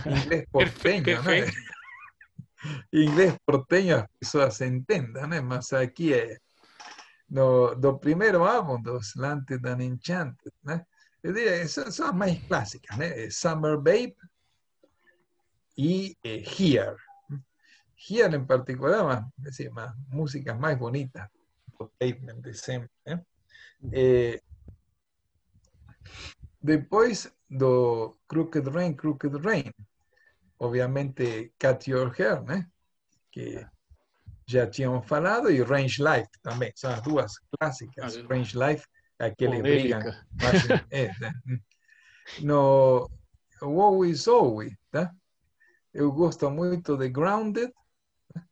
inglês porteño, né? inglês porteño as pessoas entendam, né? Mas aqui é no, do primeiro álbum, dos Slanted and Enchanted, né? Es decir, son, son las más clásicas, ¿eh? eh Summer Babe y eh, Here. Here en particular, más, es decir, más músicas más bonitas. ¿eh? eh, después do Crooked Rain, Crooked Rain. Obviamente Cat Your Hair, ¿eh? que ya tinham falado, y Range Life también, son las dos clásicas, ah, Range Life aquele brigam. É, né? No Wow is Zoe, tá? Eu gosto muito de Grounded tá?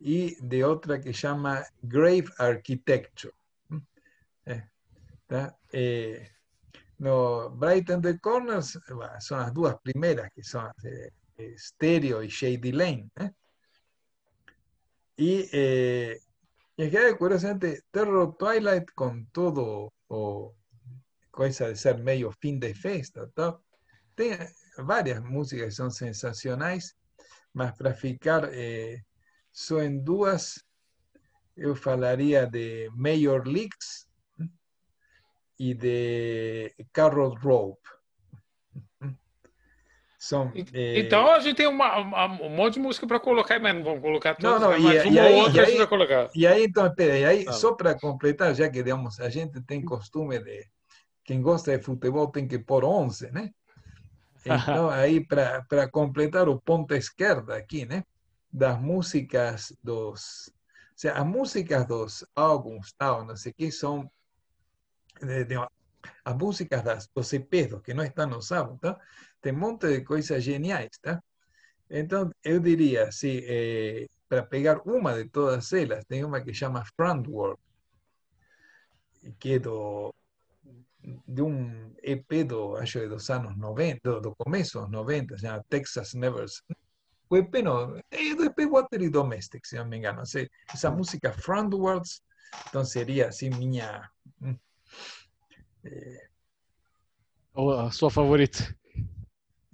e de outra que chama Grave Architecture. Tá? É, no Brighton the Corners são as duas primeiras, que são é, Stereo e Shady Lane. Né? E eh, y que curiosamente Terror Twilight con todo o cosa de ser medio fin de festa, ¿tá? Tem várias músicas que são sensacionais, mas para ficar eh, duas, eu falaria de Major Leaks e de Carrot Rope. São, é... Então a gente tem uma, uma, um monte de música para colocar, mas não vamos colocar todas, não, não, mas e, uma aí, ou outra e a gente vai colocar. E aí, então, espera, e aí, ah. só para completar, já que digamos, a gente tem costume de. Quem gosta de futebol tem que pôr 11, né? Então, aí, para completar o ponto esquerda aqui, né? Das músicas dos. O sea, as músicas dos álbuns, tal, não sei o que, são. De, de, as músicas das, dos EPs, que não estão nos álbuns, tá? tem um monte de coisas geniais, tá? Então, eu diria, se eh, para pegar uma de todas elas, tem uma que chama Frontwork, que é do, de um EP do, acho dos anos 90, do, do começo dos 90, chama Texas Never... O EP não, é do EP Watery Domestic, se não me engano. Essa música Frontwards, então seria assim minha... Eh, a sua favorita?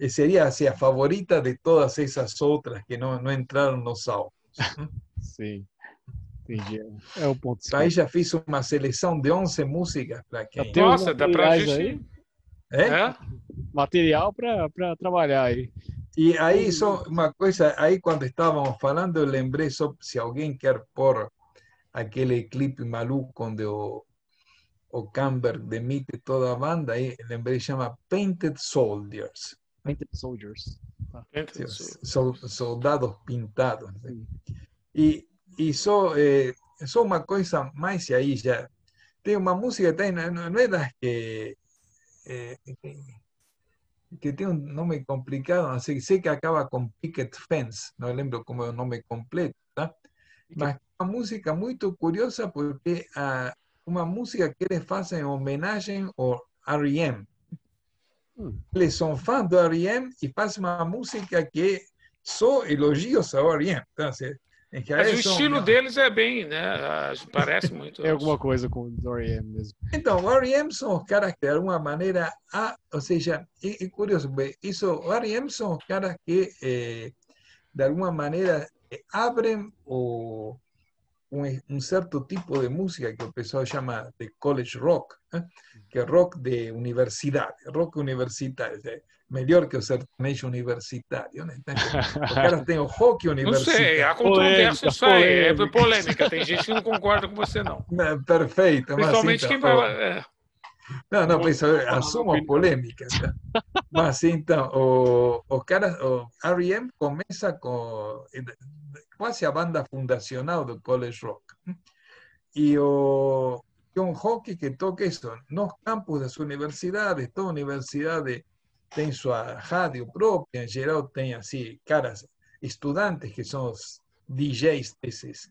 sería así, a favorita de todas esas otras que no, no entraron los álbuns. Sim, entendi. É o ponto. Aí já fiz uma seleção de 11 músicas para quem. Nossa, dá para aí? É? é? Material para trabalhar aí. E aí, só uma coisa, aí quando estávamos falando, eu lembrei só se alguém quer pôr aquele clipe maluco onde o, o Camber demite toda banda e lembrei chama Painted Soldiers. Painted Soldiers. Ah, Painted soldiers. soldados pintados. Sim. E, e só, é, só uma coisa mais e aí já. Música, tem, não é das que, é, que, eh, que tem um nome complicado, não sei, sei que acaba com Picket Fence, não lembro como é o nome completo, tá? Mas música muito curiosa porque ah, una música que le hacen homenaje a R.E.M. Eles são fãs do R.E.M. e fazem uma música que só elogios ao R.E.M. Então, assim, Mas o estilo são... deles é bem, né? Parece muito. é alguma coisa com o R.E.M. mesmo. Então, o R.E.M. são os caras que, de alguma maneira, ah, ou seja, é, é curioso, isso, o R.E.M. são os caras que, eh, de alguma maneira, abrem o un, cierto tipo de música que el pessoal llama de college rock, ¿eh? que es rock de universidad, rock universitario, mejor que o sertanejo universitario. Né? Porque ahora tenho rock universitário. Não sei, há controvérsia isso aí, é polêmica. Tem gente que não concorda com você, não. não perfeito. Principalmente quem vai... É. Não, não, mas assumo a polêmica. Tá? Mas então, o, o cara, o R.E.M. começa com quase a banda fundacional do college rock. E o John Hockey que toca isso nos campos das universidades, toda universidade tem sua rádio própria, em geral tem assim caras, estudantes que são os DJs desses.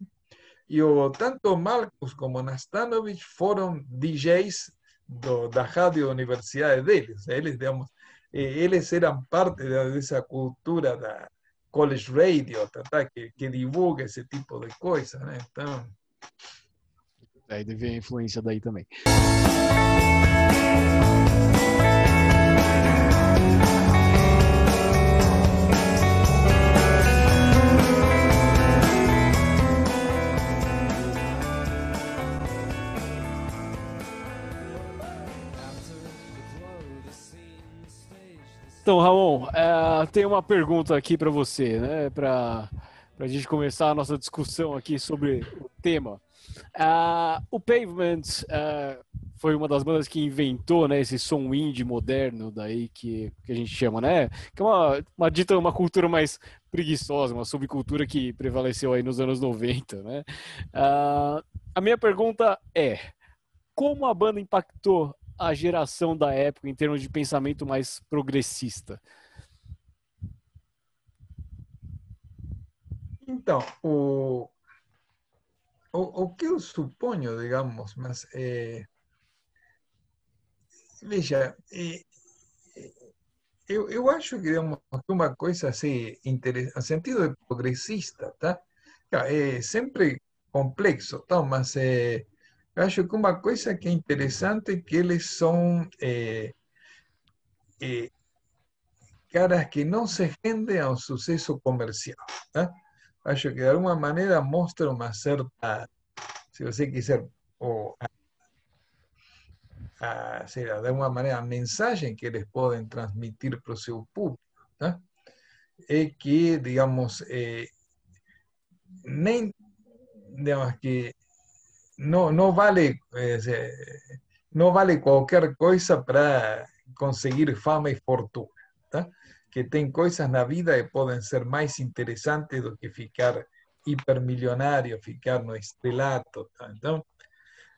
E o, tanto Marcos como Nastanovich foram DJs do, da rádio da universidade deles. Eles, digamos, eles eram parte dessa cultura da, college radio, tá, que, que divulga esse tipo de coisa, né? Então. Aí deve a influência daí também. Então, Ramon, é, tem uma pergunta aqui para você, né? Para a gente começar a nossa discussão aqui sobre o tema. Uh, o Pavement uh, foi uma das bandas que inventou né, esse som indie moderno daí que, que a gente chama, né? Que é uma, uma dita uma cultura mais preguiçosa, uma subcultura que prevaleceu aí nos anos 90, né? Uh, a minha pergunta é como a banda impactou a geração da época em termos de pensamento mais progressista? Então, o, o, o que eu suponho, digamos, mas é, veja, é, eu, eu acho que digamos, uma coisa assim, interessante, sentido de progressista, tá? É sempre complexo, tá? mas é, acho que uma coisa que é interessante é que eles são é, é, caras que não se rendem ao sucesso comercial. Tá? Acho que de alguma maneira mostra uma certa, se você quiser, ou a, a, de alguma maneira a mensagem que eles podem transmitir para o seu público. tá? é que, digamos, eh, nem, digamos que no, no vale eh, no vale qualquer coisa para conseguir fama e fortuna, tá? que tem coisas na vida que podem ser mais interessantes do que ficar hipermilionário, ficar no estrelato. Tá? Então,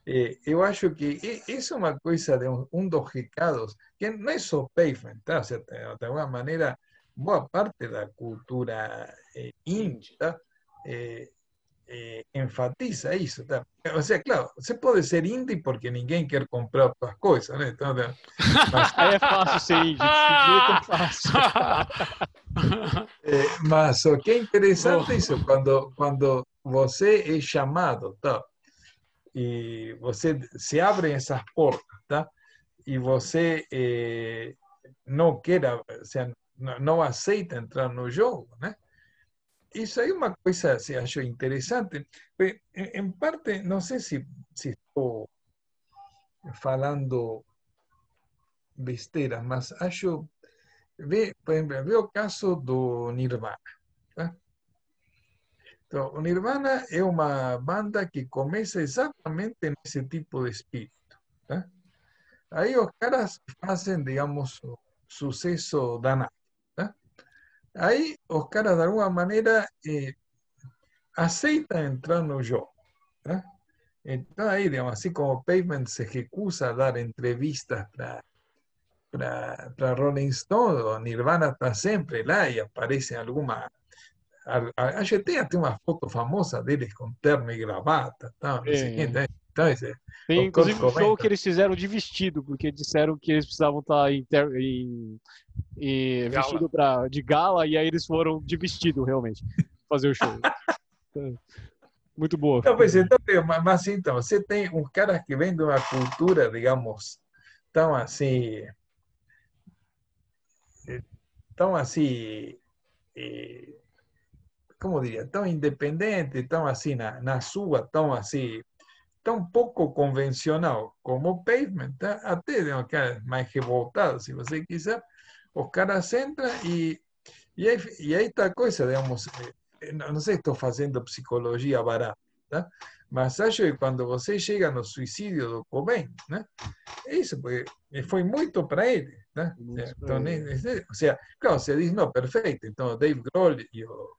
eh, eu acho que isso é uma coisa de um dos recados, que não é só pavement, tá? Ou seja, de alguma maneira, boa parte da cultura eh, índia eh, eh, enfatiza isso. Tá? Ou seja, claro, você pode ser indie porque ninguém quer comprar suas coisas, né? Então, mas... É fácil ser indie, é fácil. é, mas o que é interessante oh. isso, quando, quando você é chamado, tá? E você se abrem essas portas, tá? E você eh, não quer, ou seja, não aceita entrar no jogo, né? Isso aí é uma coisa, se acho interessante. Em parte, não sei se, se estou falando besteira, mas acho. Vê, por exemplo, vê o caso do Nirvana. Tá? Então, o Nirvana é uma banda que começa exatamente nesse tipo de espírito. Tá? Aí os caras fazem, digamos, sucesso danado. Aí os caras, de alguma maneira, eh, aceitam entrar no jogo. Né? Então, aí, digamos, assim como Pavement se recusa a dar entrevistas para para Rolling Stone, o Nirvana está sempre lá e aparece que tem até uma foto famosa deles com terno e gravata. Não então, esse, tem inclusive um show que eles fizeram de vestido, porque disseram que eles precisavam estar em, ter, em e vestido pra, de gala, e aí eles foram de vestido, realmente, fazer o show. Muito boa. Não, pois então, mas então, você tem um cara que vem de uma cultura, digamos, tão assim, tão assim, como diria, tão independente, tão assim na, na sua, tão assim, tão pouco convencional como o pavement, tá? até de uma cara mais revoltado, se você quiser, os caras entram e, e, aí, e aí coisa, digamos, eh, não sei, estou fazendo psicologia barata, tá? mas acho que quando você chega no suicídio do Cobain, né? isso, porque foi muito para ele. Né? Então, ou seja, claro, você diz, não, perfeito, então Dave Grohl e o,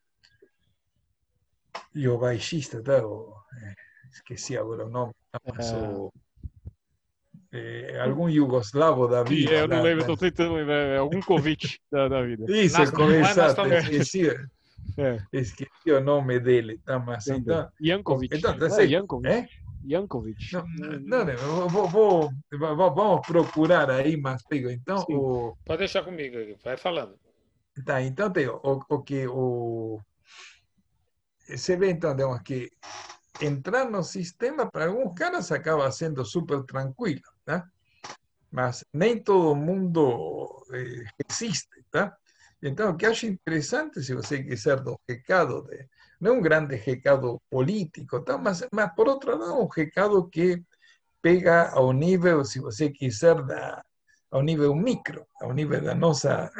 e o baixista, tá? o, eh, esqueci agora o nome, mas o, é, algum jugoslavo da vida. Eu não lembro, estou tentando lembrar. É algum Covid da, da vida. Isso, é começar, esqueci, é. esqueci o nome dele. Tá, mas, então, Jankovic. Então, tá, é, Jankovic. É? Jankovic. Não, não, não vou, vou, vamos procurar aí, mas pego. Então, o... Pode deixar comigo, vai falando. Tá, então tem o, o que o. Você vê então, que entrar no sistema para alguns caras acaba sendo super tranquilo, tá? Mas nem todo mundo eh, existe, tá? Então, o que acho interessante, se você quiser, do recado, de, não um grande recado político, tá? mas por outro lado, um recado que pega ao nível, se você quiser, da, ao nível micro, ao nível da nossa,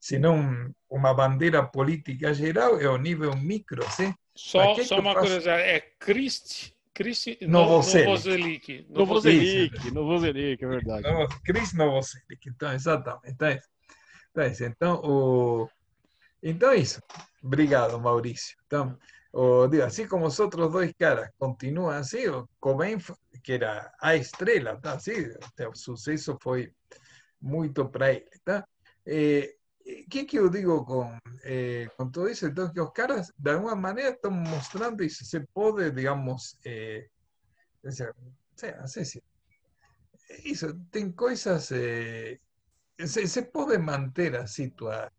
se não uma bandeira política geral, é ao nível micro, sim? Só, só uma coisa, é Christ, Christ Novoselic. Novoselic, Novoselic, é verdade. Chris Novoselic, então, exatamente. Então, então, então, o... então é isso. Obrigado, Maurício. Então, o, digo, assim como os outros dois caras continuam assim, o Cobain, que era a estrela, tá? Assim, o sucesso foi muito para ele, tá? Eh, o que, digo com, eh, com tudo isso? Então, que os caras, de alguma maneira, estão mostrando isso. Se pode, digamos, eh, se, isso, tem coisas, eh, se, se, pode manter assim tua,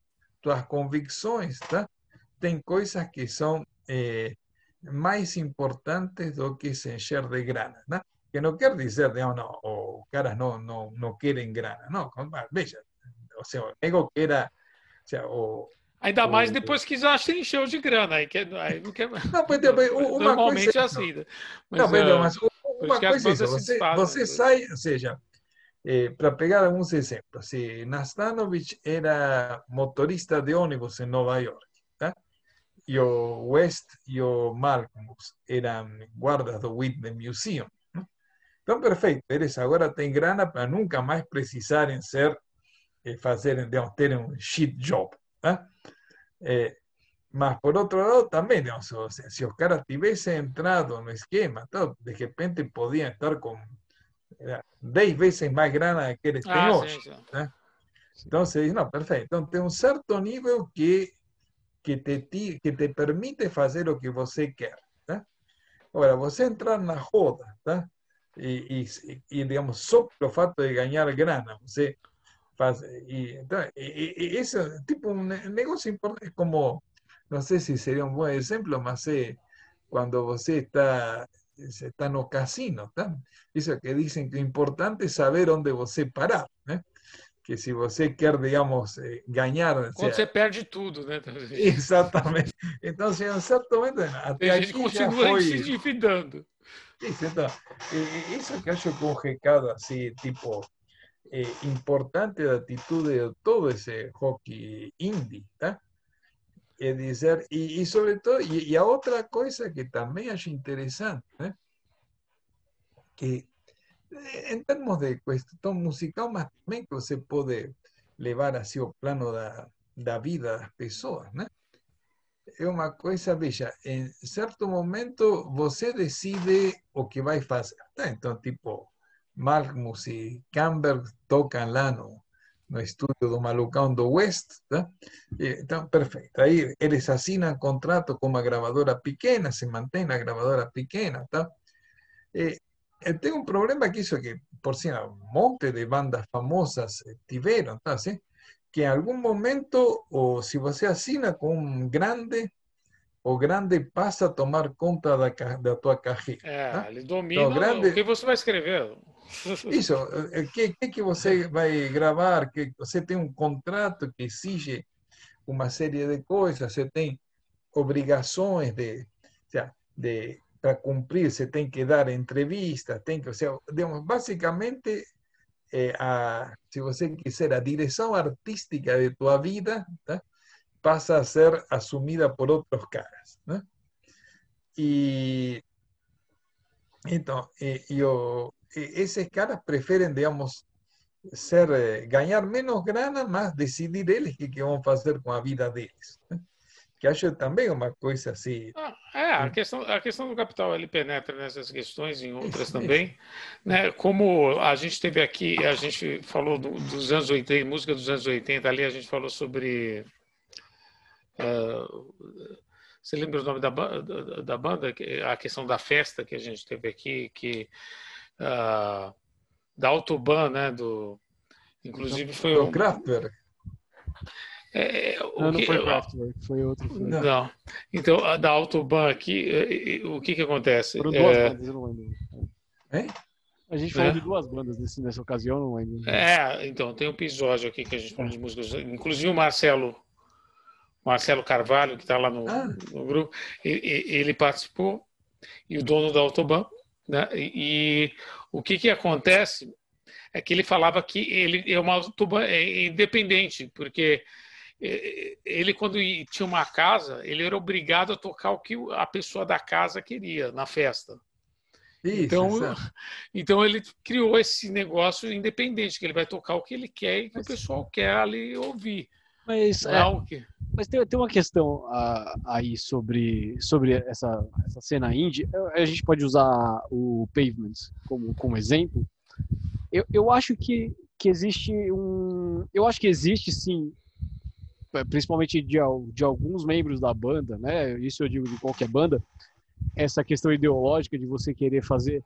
tuas convicções, tá? Tem coisas que são eh, mais importantes do que se encher de grana, tá? Que não quer dizer, digamos, não, os caras não, não, não querem grana, não, veja, o sea, nego que era. O sea, o, Ainda mais o, depois que já se encheu de grana. Aí, quer, aí não quer... Não, mas, uma Normalmente coisa, é assim. Mas, não, mas, é, mas uma coisa é você, você sai, ou seja, Eh, para pegar alguns exemplos, si Nastanovich era motorista de ônibus em Nova York, tá? e o West e o Malcolmus eram guardas do Whitney Museum. Né? Então, perfeito, eles agora têm grana para nunca mais precisarem ser, eh, fazer, digamos, ter um shit job. Tá? Eh, mas, por outro lado, também, digamos, se, se os caras tivessem entrado no esquema, de repente podiam estar com 10 veces más grana que eles têm ah, hoje. Sim, sim. Né? Então você diz, não, perfeito. Então tem um certo nível que, que, te, que te permite fazer o que você quer. Tá? Agora, você entrar na roda, tá? E, e, e, digamos, só pelo fato de ganhar grana, você y, y, y eso, tipo un negocio importante, es como, no sé si sería un buen ejemplo, más sé, cuando vos está, está en los casinos, eso que dicen que es importante saber dónde vos parar, ¿eh? que si você quer, digamos, eh, ganhar... Quando você sea... perde tudo, né? Exatamente. Então, assim, em certo momento, até a gente se endividando. Isso, então, isso que eu acho que tipo, eh, importante da atitude de todo esse hockey indie, tá? é dizer, e, e sobre todo, e, e, a outra coisa que também acho interessante, né? que em termos de questão musical, mas também que você pode levar assim o plano da, da vida das pessoas, né? É uma coisa, veja, em certo momento você decide o que vai fazer. Tá? Então, tipo, Malmus e Campbell tocam lá no, estudio do Malucão do West, tá? Então, perfeito. Aí eles assinam contrato com uma gravadora pequena, se mantém na gravadora pequena, tá? E, tem um problema que isso que, por cima, um monte de bandas famosas tiveram, tá? Que em algum momento, ou se você assina com um grande, o grande passa a tomar conta da, da tua carreira. É, tá? ele domina então, grande... o que você vai escrever. Isso, o que, que, que você vai gravar? Que você tem um contrato que exige uma série de coisas, você tem obrigações de, de para cumprir, você tem que dar entrevistas, tem que, ou seja, digamos, basicamente, eh, a, se você quiser, a direção artística de tua vida tá? Passa a ser assumida por outros caras. Né? E então, e, e o, esses caras preferem, digamos, ser, eh, ganhar menos grana, mas decidir eles o que, que vão fazer com a vida deles. Né? Que acho também uma coisa assim. Ah, é, a questão, a questão do capital ele penetra nessas questões e em outras também. Né? Como a gente teve aqui, a gente falou do, dos anos 80, música dos anos 80, ali a gente falou sobre. Uh, você lembra o nome da, da, da banda? A questão da festa que a gente teve aqui, que uh, da Autobahn, né? Do, inclusive foi o Kraftwerk. É, não, que, não foi Kraftwerk, foi outro. Foi. Não. não. Então, a da Autobahn aqui, o que que acontece? Foram duas é... bandas, eu não lembro. É? A gente falou é? de duas bandas nesse, nessa ocasião, não lembro. É, então, tem um episódio aqui que a gente falou de músicas, inclusive o Marcelo Marcelo Carvalho, que está lá no, ah. no grupo, ele, ele, participou, e o dono da Autobahn, né? E, e, o que, que acontece é que ele falava que ele é uma tuba é independente, porque é, ele quando tinha uma casa, ele era obrigado a tocar o que a pessoa da casa queria na festa. Isso, então, então ele criou esse negócio independente, que ele vai tocar o que ele quer e que Mas... o pessoal quer ali ouvir. Mas, é, é que... mas tem, tem uma questão aí sobre, sobre essa, essa cena indie. A gente pode usar o Pavement como, como exemplo. Eu, eu acho que, que existe um. Eu acho que existe sim, principalmente de, de alguns membros da banda, né? Isso eu digo de qualquer banda, essa questão ideológica de você querer fazer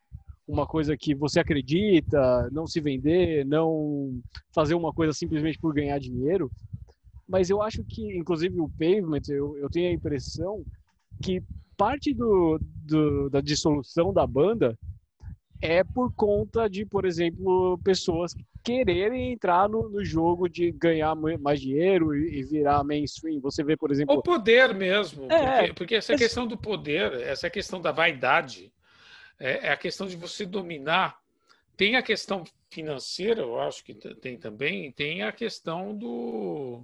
uma coisa que você acredita, não se vender, não fazer uma coisa simplesmente por ganhar dinheiro mas eu acho que, inclusive, o Pavement, eu, eu tenho a impressão que parte do, do, da dissolução da banda é por conta de, por exemplo, pessoas quererem entrar no, no jogo de ganhar mais dinheiro e, e, virar mainstream. Você vê, por exemplo. O poder mesmo. É, porque, porque, essa questão do poder, essa questão da vaidade, é, é a questão de você dominar tem a questão financeira, eu acho que tem também, tem a questão do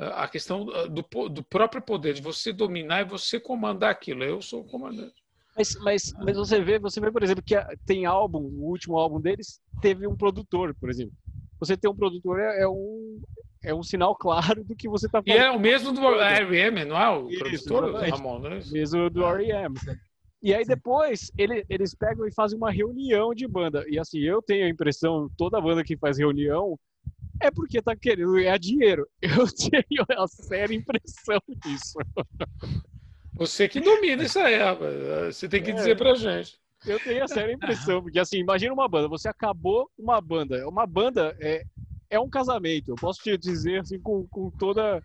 a questão do, do próprio poder, de você dominar e você comandar aquilo. Eu sou o comandante. Mas, mas, mas você vê, você vê, por exemplo, que tem álbum, o último álbum deles teve um produtor, por exemplo. Você ter um produtor é, é um, é um sinal claro do que você está falando. E é o mesmo do R.E.M., não é? O Isso, produtor, Ramon, não é isso? Mesmo do R.E.M. E aí depois ele, eles pegam e fazem uma reunião de banda. E assim, eu tenho a impressão, toda banda que faz reunião é porque tá querendo ganhar dinheiro. Eu tenho a séria impressão disso. Você que domina isso aí, rapaz. Você tem que é, dizer pra gente. Eu tenho a séria impressão, porque assim, imagina uma banda, você acabou uma banda. Uma banda é, é um casamento. Eu posso te dizer assim com, com toda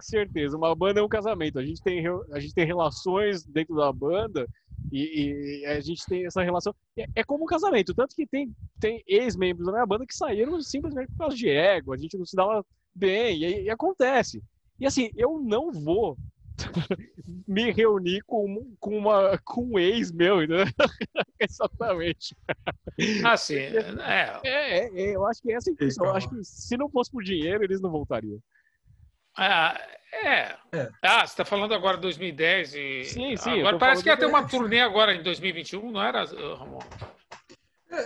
certeza. Uma banda é um casamento. A gente tem, a gente tem relações dentro da banda e, e, a gente tem essa relação. É, é, como um casamento. Tanto que tem, tem ex-membros da minha banda que saíram simplesmente por causa de ego. A gente não se dava bem. E, e acontece. E assim, eu não vou me reunir com, com, uma, com um ex meu, né? Exatamente. Ah, sim. É. É, é, eu acho que é essa impressão. Eu acho que se não fosse por dinheiro, eles não voltariam. Ah, é. é. Ah, você está falando agora de 2010 e. Sim, sim. Agora parece que ia ter uma turnê agora em 2021, não era, Ramon?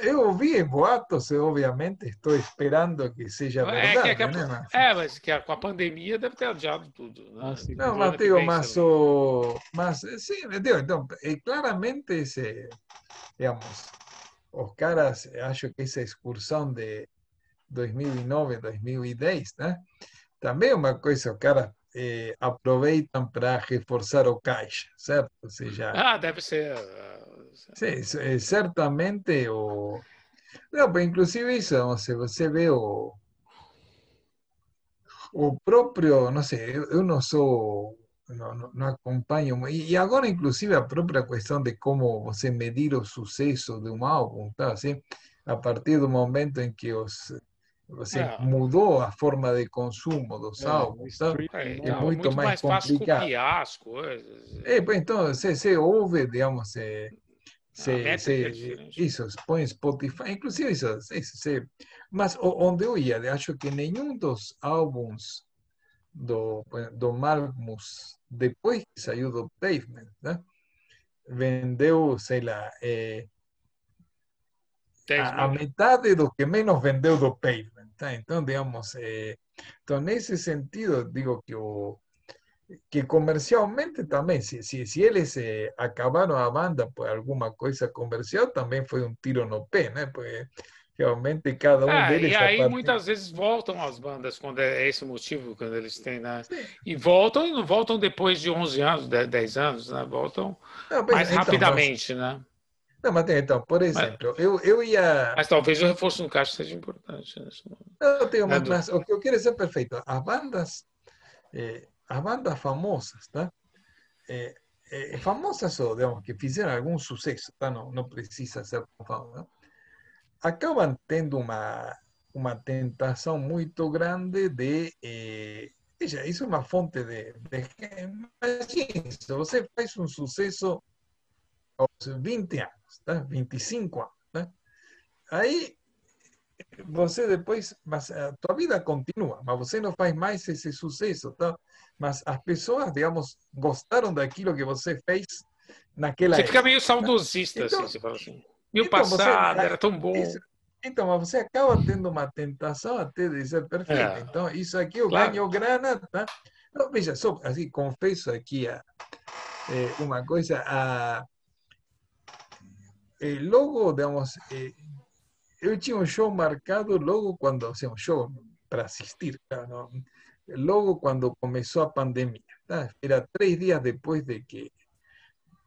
Eu ouvi boatos, obviamente, estou esperando que seja verdade. É, que, que né? é, mas que com a pandemia deve ter adiado tudo. Né? Ah, não, mas digo, mas, o, mas sim, digo, então, claramente, esse, digamos, os caras, acho que essa excursão de 2009, 2010, né? Também é uma coisa, os caras eh, aproveitam para reforçar o caixa, certo? Ou seja, ah, deve ser Sí, certamente o... Pues inclusive eso, se você vê o, o próprio, não sei, eu não sou, não, não, não acompanho, e, agora inclusive a própria questão de como você medir o sucesso de um álbum, tá, assim, a partir do momento em que os, você é. mudou a forma de consumo dos é, álbuns, tá? é, é, muito, muito, mais, mais complicado. Fácil copiar as coisas. É, então, você, ouve, digamos, se, se, isso, põe Spotify, inclusive isso, se, mas onde eu ia, acho que nenhum dos álbuns do, do Malmus, depois que saiu do Pavement, né, vendeu, sei lá, é, a, a, metade do que menos vendeu do Pavement. Tá? Então, digamos, é, então, nesse sentido, digo que o que comercialmente também, se, se, se eles eh, acabaram a banda por alguma coisa comercial, também foi um tiro no pé, né? Porque realmente cada um é, deles... E aí partir... muitas vezes voltam as bandas quando é esse o motivo, quando eles têm, né? Sim. E voltam e não voltam depois de 11 anos, 10 anos, né? Voltam não, mais então, rapidamente, mas... né? Não, mas então, por exemplo, mas, eu, eu ia. Mas talvez o reforço no caixa seja importante. Né? Não, tenho, mas, mas, o que eu quero dizer perfeito. As bandas eh, as bandas famosas, tá? Eh, eh, famosas o, digamos, que fizeram algum sucesso, tá? não, não precisa ser famosa, acabam tendo uma, uma tentação muito grande de. Eh, veja, isso é uma fonte de. de imagine, se você faz um sucesso aos 20 anos, tá? 25 anos, tá? aí você depois, mas a tua vida continua, mas você não faz mais esse sucesso, tá? Mas as pessoas, digamos, gostaram daquilo que você fez naquela Você fica meio saudosista, então, assim, você fala assim. Meu então passado você, era tão bom. Isso, então, mas você acaba tendo uma tentação até de ser perfeito. É. Então, isso aqui eu claro. ganho grana, tá? Não, veja, só assim, confesso aqui a, é, uma coisa, a, el logo, digamos, eh, yo he un show marcado logo cuando, o sea, un show para asistir, claro, ¿no? logo cuando comenzó a pandemia. ¿tá? Era tres días después de que,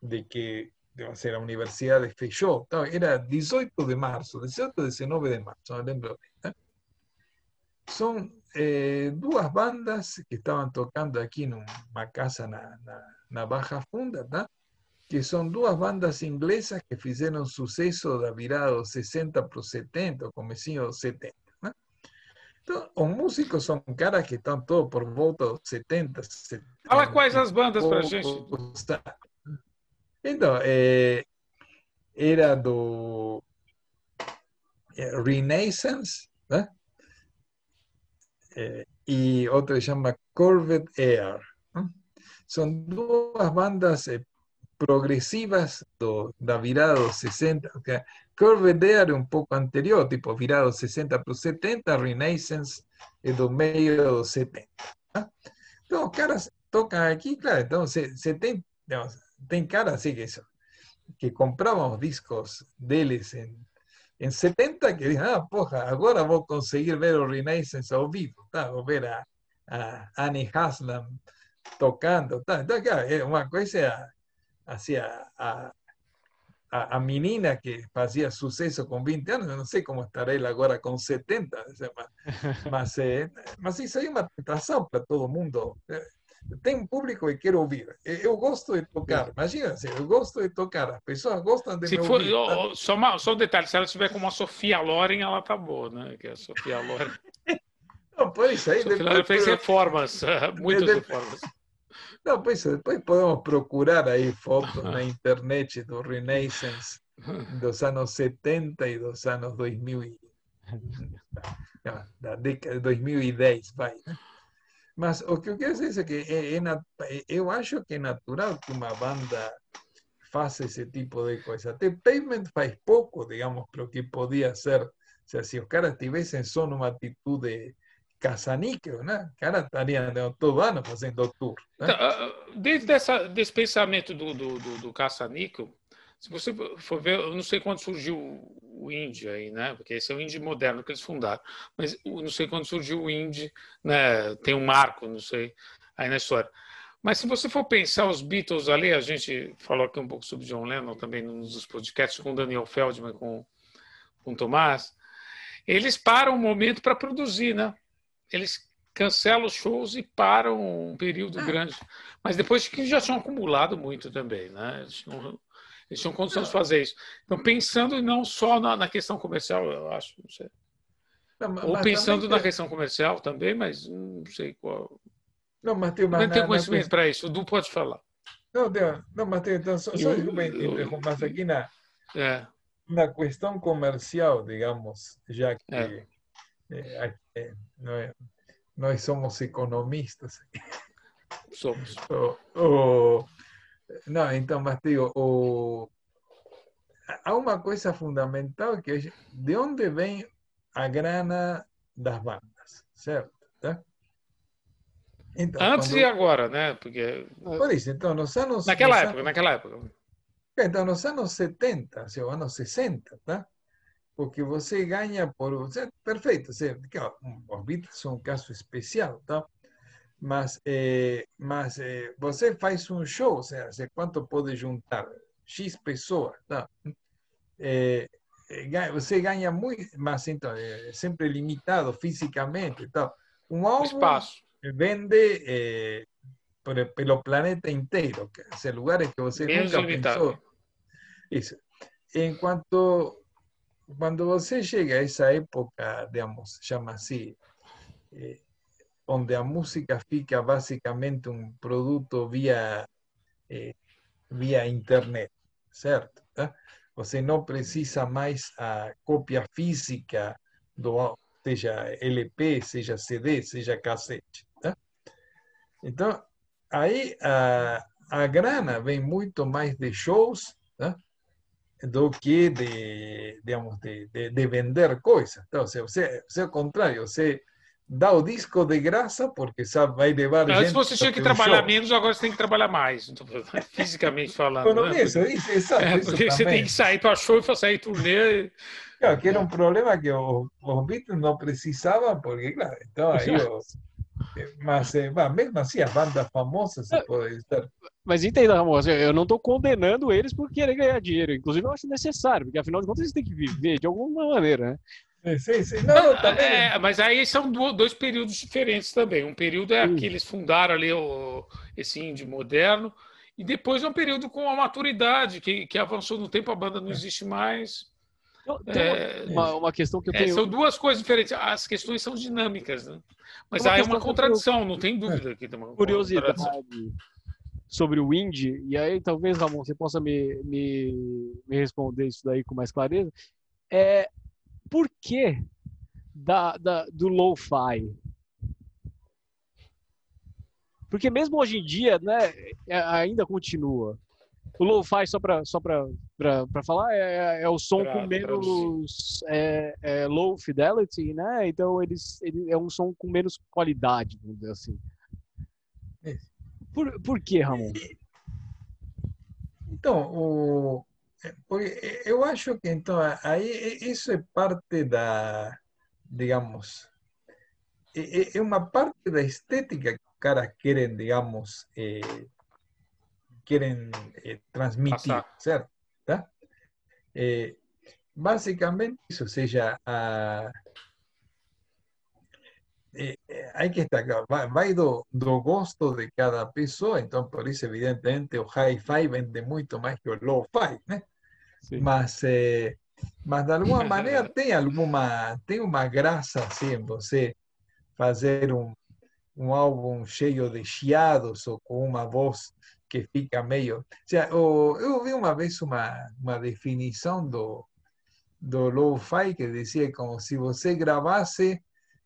de que digamos, la universidad despejó. Era 18 de marzo, 18, 19 de marzo, no lembro. Son eh, dos bandas que estaban tocando aquí en una casa en la Baja Funda, ¿tá? Que son dos bandas inglesas que fizeram suceso da virada dos 60 para 70, comecinho dos 70. Né? Então, os músicos são caras que estão todos por volta dos 70, 70. Fala quais as bandas para gente. Então, é, era do Renaissance, né? É, e outra chama Corvette Air. Né? São duas bandas é, progressivas do, da virada dos 60. Corvette Air é um pouco anterior, tipo virada dos 60 para os 70, Renaissance é do meio dos 70. Né? Então, os caras tocam aqui, claro, então você, tem, digamos, tem cara assim que, que compravam discos deles em en 70 que dicen, ah, porra, agora vou conseguir ver o Renaissance ao vivo, tá? vou ver a, a Annie Haslam tocando. Tá? Então, claro, é uma coisa assim, a, a, a, menina que fazia sucesso com 20 anos, eu não sei como estará ele agora com 70, mas, mas, é, mas isso aí é uma tentação para todo mundo tem um público que quer ouvir. Eu gosto de tocar, imagina, eu gosto de tocar, as pessoas gostam de se me for, ouvir. Tá? Só, uma, só um detalhe, se ela estiver com uma Sofia Loren, ela tá boa, né? Que é a Sofia Loren. Não, pois aí Sofia Loren fez reformas, muitas reformas. Não, pois depois podemos procurar aí fotos na internet do Renaissance dos anos 70 e dos anos 2000 da, da década de 2010, vai. Mas o que eu quero dizer é que é, é, eu acho que é natural que uma banda faça esse tipo de coisa. Até Pavement faz pouco, digamos, para o que podia ser. Ou seja, se os caras tivessem só uma atitude caça-níquel, né? Os caras estariam todo ano fazendo tour. Né? Desde essa, desse pensamento do, do, do, do caça-níquel, se você for ver, eu não sei quando surgiu o indie aí, né? Porque esse é o indie moderno que eles fundaram. Mas não sei quando surgiu o indie, né? Tem um marco, não sei, aí na história. Mas se você for pensar os Beatles ali, a gente falou aqui um pouco sobre John Lennon também nos podcasts com Daniel Feldman, com, com Tomás, eles param um momento para produzir, né? Eles cancelam os shows e param um período ah. grande. Mas depois que já tinham acumulado muito também, né? Eles tinham eles tinham condições de fazer isso. Então, pensando não só na, na questão comercial, eu acho, não sei. Não, Ou pensando na questão comercial também, mas não sei qual. Não, Matheus, mas. Não tenho conhecimento para isso. O Du pode falar. Não, não Matheus, então, só, só desculpa mas aqui na, é. na questão comercial, digamos, já que é. É, é nós somos economistas. Somos. O, o, não, então, mas digo, o... há uma coisa fundamental que é de onde vem a grana das bandas, certo? Tá? Então, Antes quando... e agora, né? Porque... Por isso, então, nos anos... Naquela nos época, anos... naquela época. Então, nos anos 70, assim, anos 60, tá? Porque você ganha por... Perfeito, certo? Os Beatles são um caso especial, tá? mas, eh, mas eh, você faz um show, ou seja, quanto pode juntar? X pessoas, tá? Eh, você ganha muito, mas então, é sempre limitado fisicamente. Tá? Um álbum Espaço. vende eh, por, pelo planeta inteiro, é lugares que você Menos nunca limitado. pensou. Isso. Enquanto, quando você chega a essa época, digamos, chama assim, eh, onde a música fica basicamente um produto via, eh, via internet, certo? Tá? Você não precisa mais a cópia física do seja LP, seja CD, seja cassete. Tá? Então, aí a, a grana vem muito mais de shows? Do que de, digamos, de, de, de vender coisas. Então, você, você, você, ao contrário, você dá o disco de graça porque sabe, vai levar Antes gente você tinha que trabalhar show. menos, agora você tem que trabalhar mais, então, fisicamente falando. Né? isso, isso, exato, é, porque você tem que sair para show e sair turnê. Claro, que era um problema que os, os Beatles não precisavam, porque, claro, então aí os, mas, eh, mesmo assim, as bandas famosas se pode estar. Mas entenda, Ramon, assim, eu não estou condenando eles por querer ganhar dinheiro. Inclusive, eu acho necessário, porque afinal de contas eles têm que viver de alguma maneira, né? Sim, sim. Não, tá é, mas aí são dois períodos diferentes também. Um período é que eles fundaram ali o, esse indie moderno, e depois é um período com a maturidade, que, que avançou no tempo, a banda não existe mais. É, uma, uma, questão que eu é, tenho. É, são duas coisas diferentes. As questões são dinâmicas, né? Mas há uma contradição, eu... não tem dúvida que tem uma curiosidade sobre o indie, e aí talvez, Ramon, você possa me, me, me responder isso daí com mais clareza. É porquê da, da, do lo-fi. Porque mesmo hoje em dia, né, é, ainda continua. O lo-fi, só para só falar, é, é, o som pra, com menos é, é, low fidelity, né? Então eles, ele é um som com menos qualidade, vamos dizer assim. Por, por que, Ramon? Então, o, eu acho que então aí isso é parte da, digamos, é, uma parte da estética que os caras querem, digamos, eh, querem eh, transmitir, Passar. certo? Tá? Eh, basicamente isso, ou seja, a, eh, hay que estar vai, vai do, do, gosto de cada pessoa, então por isso, evidentemente, o hi-fi vende muito mais que o low-fi, né? Mas, eh, mas de alguma maneira tem alguma tem uma graça assim você fazer um, um álbum cheio de chiados ou com uma voz que fica meio. O sea, o, eu vi uma vez uma, uma definição do, do lo-fi que dizia como se você gravasse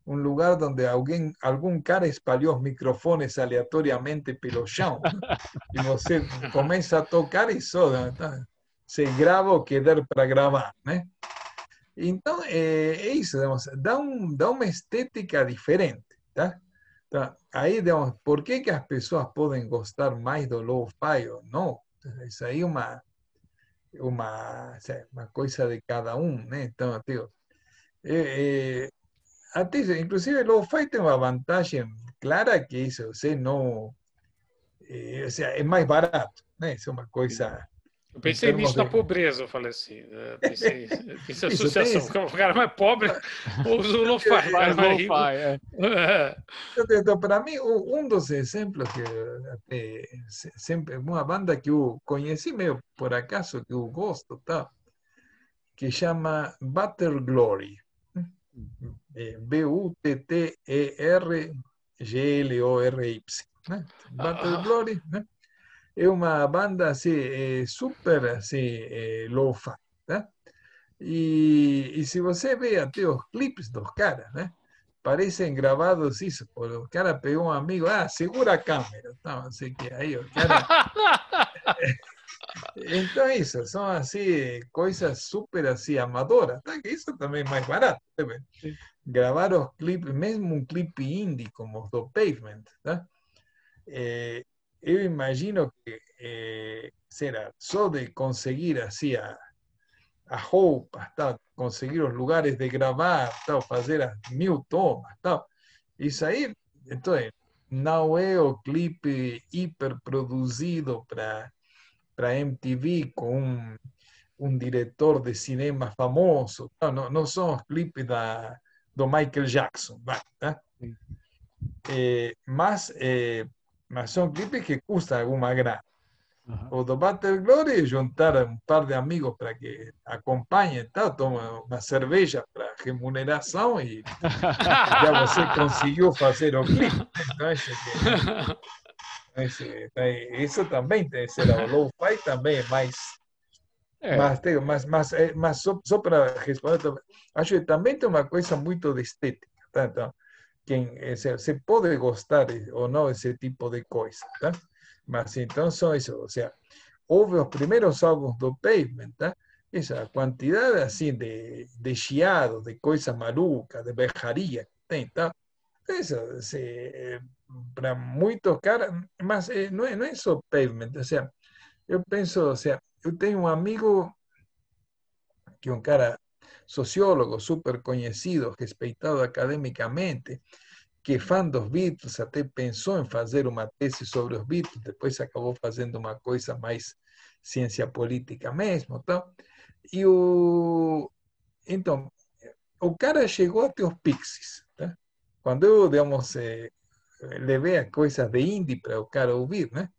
um lugar onde alguém, algum cara espalhou microfones aleatoriamente pelo chão e você começa a tocar e só se grava o que der para gravar, né? Então, é, é isso, uma estética diferente, tá? Então, digamos, por que, que as pessoas podem gostar mais do low-fi ou não? Isso aí é de cada um, né? Até, inclusive, o low-fi tem uma vantagem clara que isso, você não, é, o sea, é mais barato, né? Isso é uma coisa eu pensei nisso na pobreza, eu falei assim. Né? Pensei, pensei associação. O cara mais pobre usa o lo-fi. É. é. Então, para mim, um dos exemplos que sempre, uma banda que eu conheci meio por acaso, que eu gosto, tá? que chama Butter Glory. B-U-T-T-E-R-G-L-O-R-Y. Battle ah. Glory né? è una banda sì, eh, super sì, eh, lofa. Né? E, e, se você vê até os clipes dos caras, né? parecem gravados isso. O cara pegou um amigo, ah, segura a câmera. Então, assim que aí o cara... Entonces, isso, são assim, coisas super assim, amadoras, tá? que isso também é barato. Tá? Gravar os clipes, mesmo um clipe indie como os do Pavement, tá? É, eu imagino que eh, será só de conseguir assim a, a roupa, tá? conseguir os lugares de gravar, tal, fazer as mil tomas, tal. isso aí, então, não é o clipe eh, hiperproduzido para para MTV con un, un direttore di cinema famoso, no, no, non sono clip da, da Michael Jackson, basta. Eh, mas, eh, ma sono clip che costano grana. O do Battle Glory juntar un par de amigos para que acompanhen, tá? toma uma cerveja para remuneração e já você conseguiu fazer o clipe. Então, eso también te ser o low-fi también es más é. Mas, mas, mas, mas só, só para responder, acho que também tem uma coisa muito de estética. Tá? Então, quien eh, se, se, puede gustar o no ese tipo de cosas. ¿tá? Mas entonces eso, o sea, hubo los primeros álbumes de Pavement, ¿tá? esa cantidad así de, de chiado, de cosas malucas, de bejaría que tem, ¿tá? Eso, se, para muchos caras, mas eh, no, no es solo Pavement, o sea, yo pienso, o sea, yo tengo un amigo que un cara sociólogo súper conocido, respeitado académicamente, que fan dos Beatles, até pensou em fazer uma tese sobre os Beatles, depois acabou fazendo uma coisa mais ciência política mesmo, então. E o então o cara chegou até os Pixies, tá? Quando eu, digamos, eh, levei a coisas de indie para o cara ouvir, né?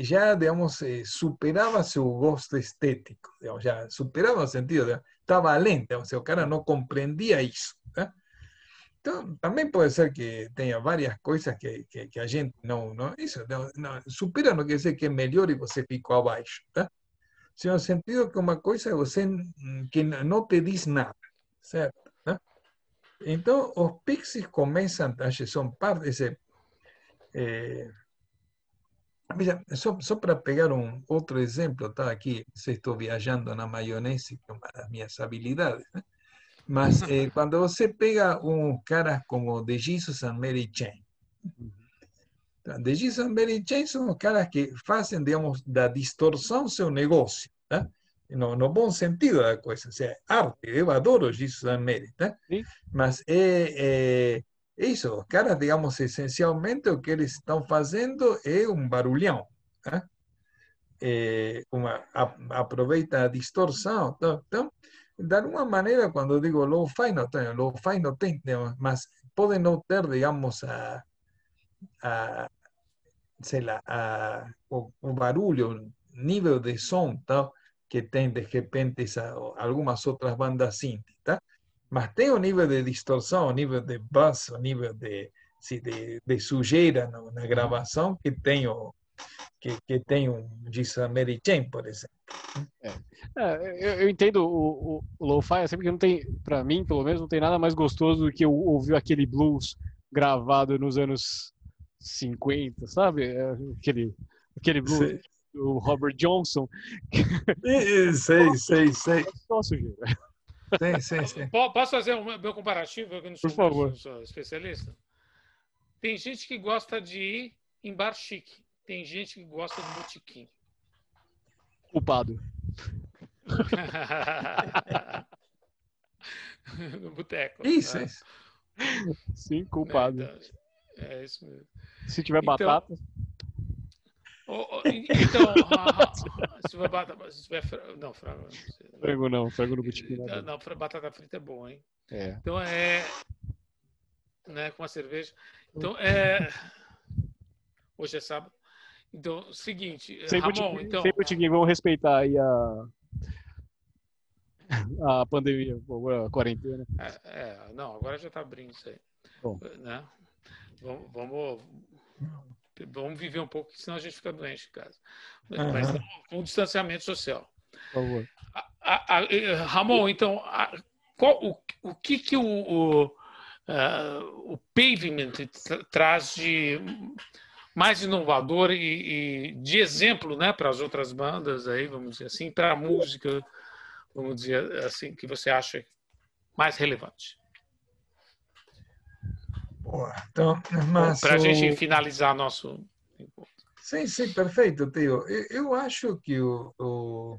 Já, digamos, eh, superava seu gosto estético, digamos, já superava o sentido, estava além, digamos, o cara não compreendia isso, tá? Então, também pode ser que tenha várias coisas que, que, que a gente não, não isso não, não, supera não quer dizer que é melhor e você ficou abaixo, tá? Se no sentido que uma coisa você que não te diz nada? Então, os pixies começam, acho que são parte, esse, é, Veja, só, só para pegar um outro exemplo, tá aqui, se estou viajando na maionese, uma das minhas habilidades, né? mas eh, quando você pega um cara como The Jesus and Mary Chain, tá? The Jesus and Mary Chain são os caras que fazem, digamos, da distorção seu negócio, tá? No, no bom sentido da coisa, seja, arte, eu adoro Jesus Mary, tá? Sim. mas é, é isso, os caras, digamos, essencialmente o que eles estão fazendo é um barulhão. Né? É uma, a, aproveita a distorção. Então, então, de alguma maneira, quando digo low-fi, não tem, low-fi não tem, mas pode não ter, digamos, a, a sei lá, a, o, o barulho, nível de som tal, que tem de repente essa, algumas outras bandas synth, tá? mas tem um nível de distorção, um nível de buzz, um nível de, de, de sujeira na, na, gravação que tem o que, que tem um Mary Chain, por exemplo. É. É, eu, eu, entendo o, o, o lo-fi, é sempre que não tem, para mim, pelo menos, não tem nada mais gostoso do que eu ouvir aquele blues gravado nos anos 50, sabe? É, aquele, aquele blues. Sei. O Robert Johnson. sei, sei, sei. Só sujeira. Sim, sim, sim. Posso fazer o meu comparativo? Eu não sou, Por favor. sou especialista. Tem gente que gosta de ir em bar chique. Tem gente que gosta de botiquim. Culpado. no boteco. Isso, né? isso. Sim, culpado. É, então, é isso mesmo. Se tiver Então- batata. Oh, então, se tiver batata, se fra- não, frango. não sei. Frango não, frango no botiquim. não é batata frita é bom, hein? É. Então é. Né, com a cerveja. Então é. Hoje é sábado. Então, seguinte, Sem Ramon, botiquim, então. sem botiquim, vamos respeitar aí a. A pandemia, a quarentena. É, é, não, agora já está abrindo isso aí. Bom. Né? Vamos, vamos, vamos viver um pouco, senão a gente fica doente em casa. Mas Aham. com distanciamento social. Por favor. A- a- a- eh, Ramon, então, qual, o, o que, que o, o, ah, o pavement tra- traz de mais inovador e, e de exemplo né, para as outras bandas, aí, vamos dizer assim, para a música, vamos dizer assim, que você acha mais relevante? Boa. Então, mas Para a gente finalizar nosso. Sim, sim, perfeito, Teo. Eu, eu acho que o, o...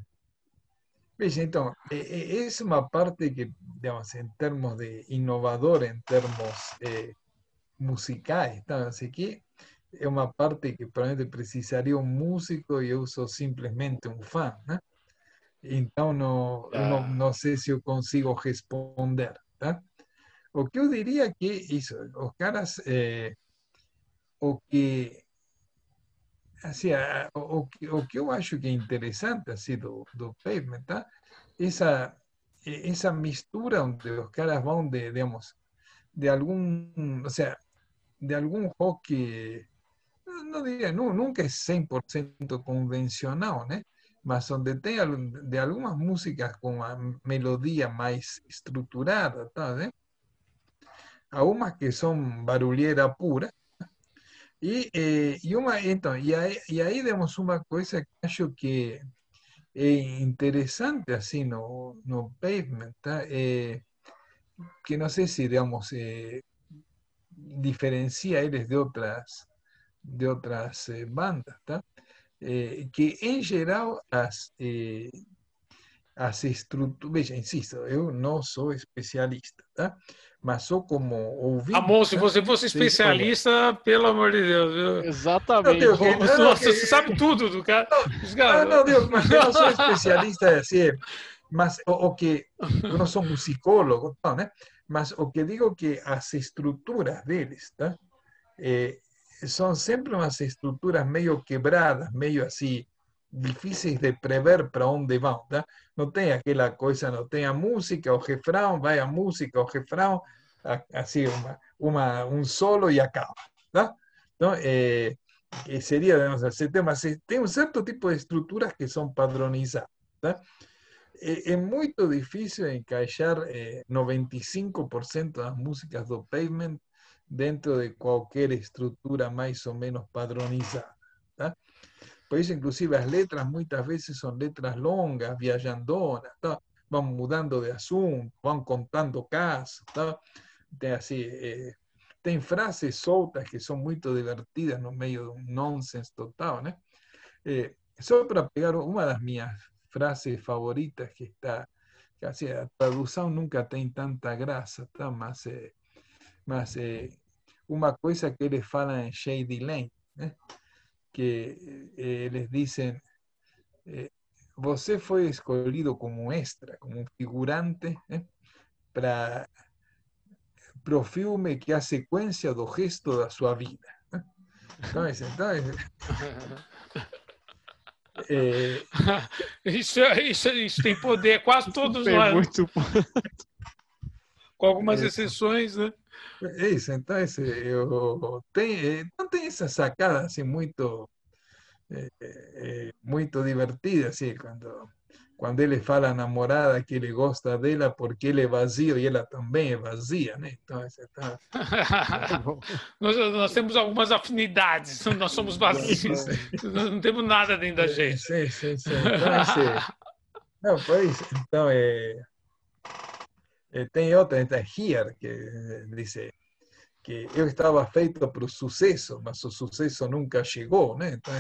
Veja, então, essa é uma parte que, digamos, em termos de inovador, em termos eh, musicais, tá? Assim que é uma parte que provavelmente precisaria um músico e eu sou simplesmente um fã, né? Então, não, eu não, Ah. não sei se eu consigo responder, tá? O que eu diria é que isso, os caras, eh, o que assim, a- o, que, o que eu acho que é interessante assim, do, do pavement, tá? essa, essa mistura onde os caras vão de, digamos, de algum, ou seja, de algum rock, diria, nu- nunca é 100% convencional, né? Mas onde tem de algumas músicas com a melodia mais estruturada, tá, né? Há umas que são barulheira pura, e, eh, e, uma, então, e, aí, e aí que acho que é interessante assim no, no pavement? Eh, que não sei se, digamos, eh, diferencia eles de outras, de outras eh, bandas, que em geral as, eh, as estruturas, veja, insisto, eu não sou especialista, tá? Mas sou como ouvinte. Ramon, se tá? você fosse especialista, pelo amor de Deus, viu? Exatamente. Não, Deus, Nossa, não, você sabe tudo do cara. Ah, caras- não, Deus, mas eu não sou especialista assim, mas o, o que eu não sou musicólogo, não, né? Mas o que digo que as estruturas deles, tá? Eh, são sempre umas estruturas meio quebradas, meio assim difíceis de prever para onde vão, tá? Não tem aquela coisa, não tem a música, o refrão, vai a música, o refrão, assim uma, uma um solo e acaba, tá? Então, que seria, digamos, se- tem um certo tipo de estruturas que são padronizadas, tá? é, é muito difícil encaixar é, 95% das músicas do Pavement dentro de qualquer estrutura mais ou menos padronizada. Por isso, inclusive, as letras muitas vezes são letras longas, viajandonas, tá? vão mudando de assunto, vão contando casos. Tá? Tem, tem frases soltas que são muito divertidas no meio de um nonsense total. Né? É, só para pegar uma das minhas frases favoritas que está, que assim, a tradução nunca tem tanta graça, tá? mas, é, mas é, uma coisa que eles falam em Shady Lane, né? Que eh, eles dizem, eh, você foi escolhido como extra, como figurante, né? para o filme que é a sequência do resto da sua vida. Né? Então, então, é... isso, isso, isso tem poder, quase todos nós. Muito... Com algumas exceções, né? É isso, então esse, eu tenho, não tem essa sacada assim muito é, é, muito divertida, assim, quando quando ele fala a namorada que ele gosta dela porque ele é vazio e ela também é vazia, né? Então, tá... nós, nós, temos algumas afinidades, nós somos vazios, nós não temos nada dentro da gente. Sim, sim, sim. Então, esse... não, pois, então, é... tem outra, então, Here, que diz que eu estava feito para o sucesso, mas o sucesso nunca chegou, né? Então,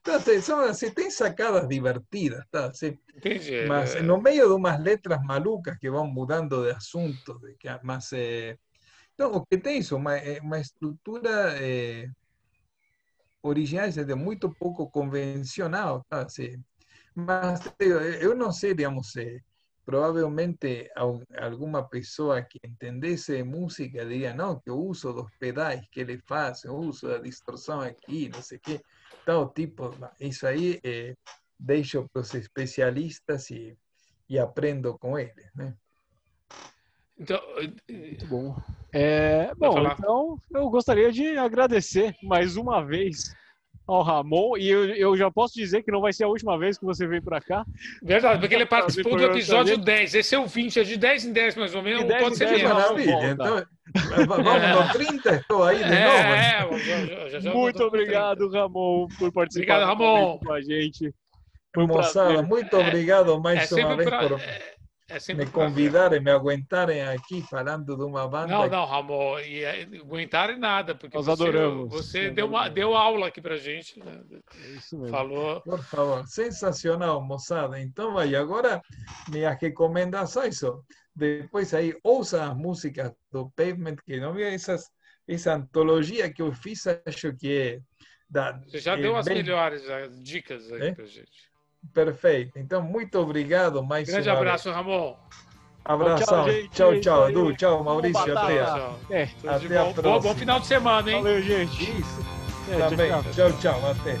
então são, assim, tem sacadas divertidas, tá? Assim, mas no meio de umas letras malucas que vão mudando de assunto, de que, mas, eh, então, o que tem isso, uma, uma estrutura eh, original, de muito pouco convencional, tá? Assim, mas eu, eu não sei, digamos, eh, provavelmente alguma pessoa que entendesse de música diria, não, que eu uso dos pedais que ele faz, eu uso da distorção aqui, não sei o que, tal tipo, isso aí é, deixo para os especialistas e, e aprendo com eles, né? Então, muito bom. É, bom, então eu gostaria de agradecer mais uma vez ao Ramon. E eu, eu já posso dizer que não vai ser a última vez que você vem para cá. Verdade, porque ele participou do episódio 10. Esse é o 20, é de 10 em 10 mais ou menos. Pode ser menos. Maravilha. Então, vamos no 30, estou aí de é, novo. É, já, já, muito obrigado, Ramon, por participar obrigado, Ramon. com a gente. Foi um Moçada, muito obrigado mais é, uma vez pra... por é me convidarem, me aguentarem aqui falando de uma banda. Não, não, Ramon, e aguentarem nada, porque nós você, adoramos. Você deu, uma, deu aula aqui pra gente. Né? É isso mesmo. Falou. Por favor, sensacional, moçada. Então, vai, agora minhas recomendações. Ó. Depois aí, ouça as músicas do Pavement, que não vi essas, essa antologia que eu fiz, acho que é. Da, você já é deu as bem... melhores as dicas aí é? pra gente. Perfeito. Então, muito obrigado mais Grande abraço, vez. Ramon. Abração. Tchau, tchau, Edu. Tchau, Maurício. Até, é, até a próxima. Bom, bom, final de semana, hein? Valeu, gente. Isso. É, Também. Tchau, tchau. Até.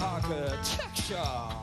Architecture.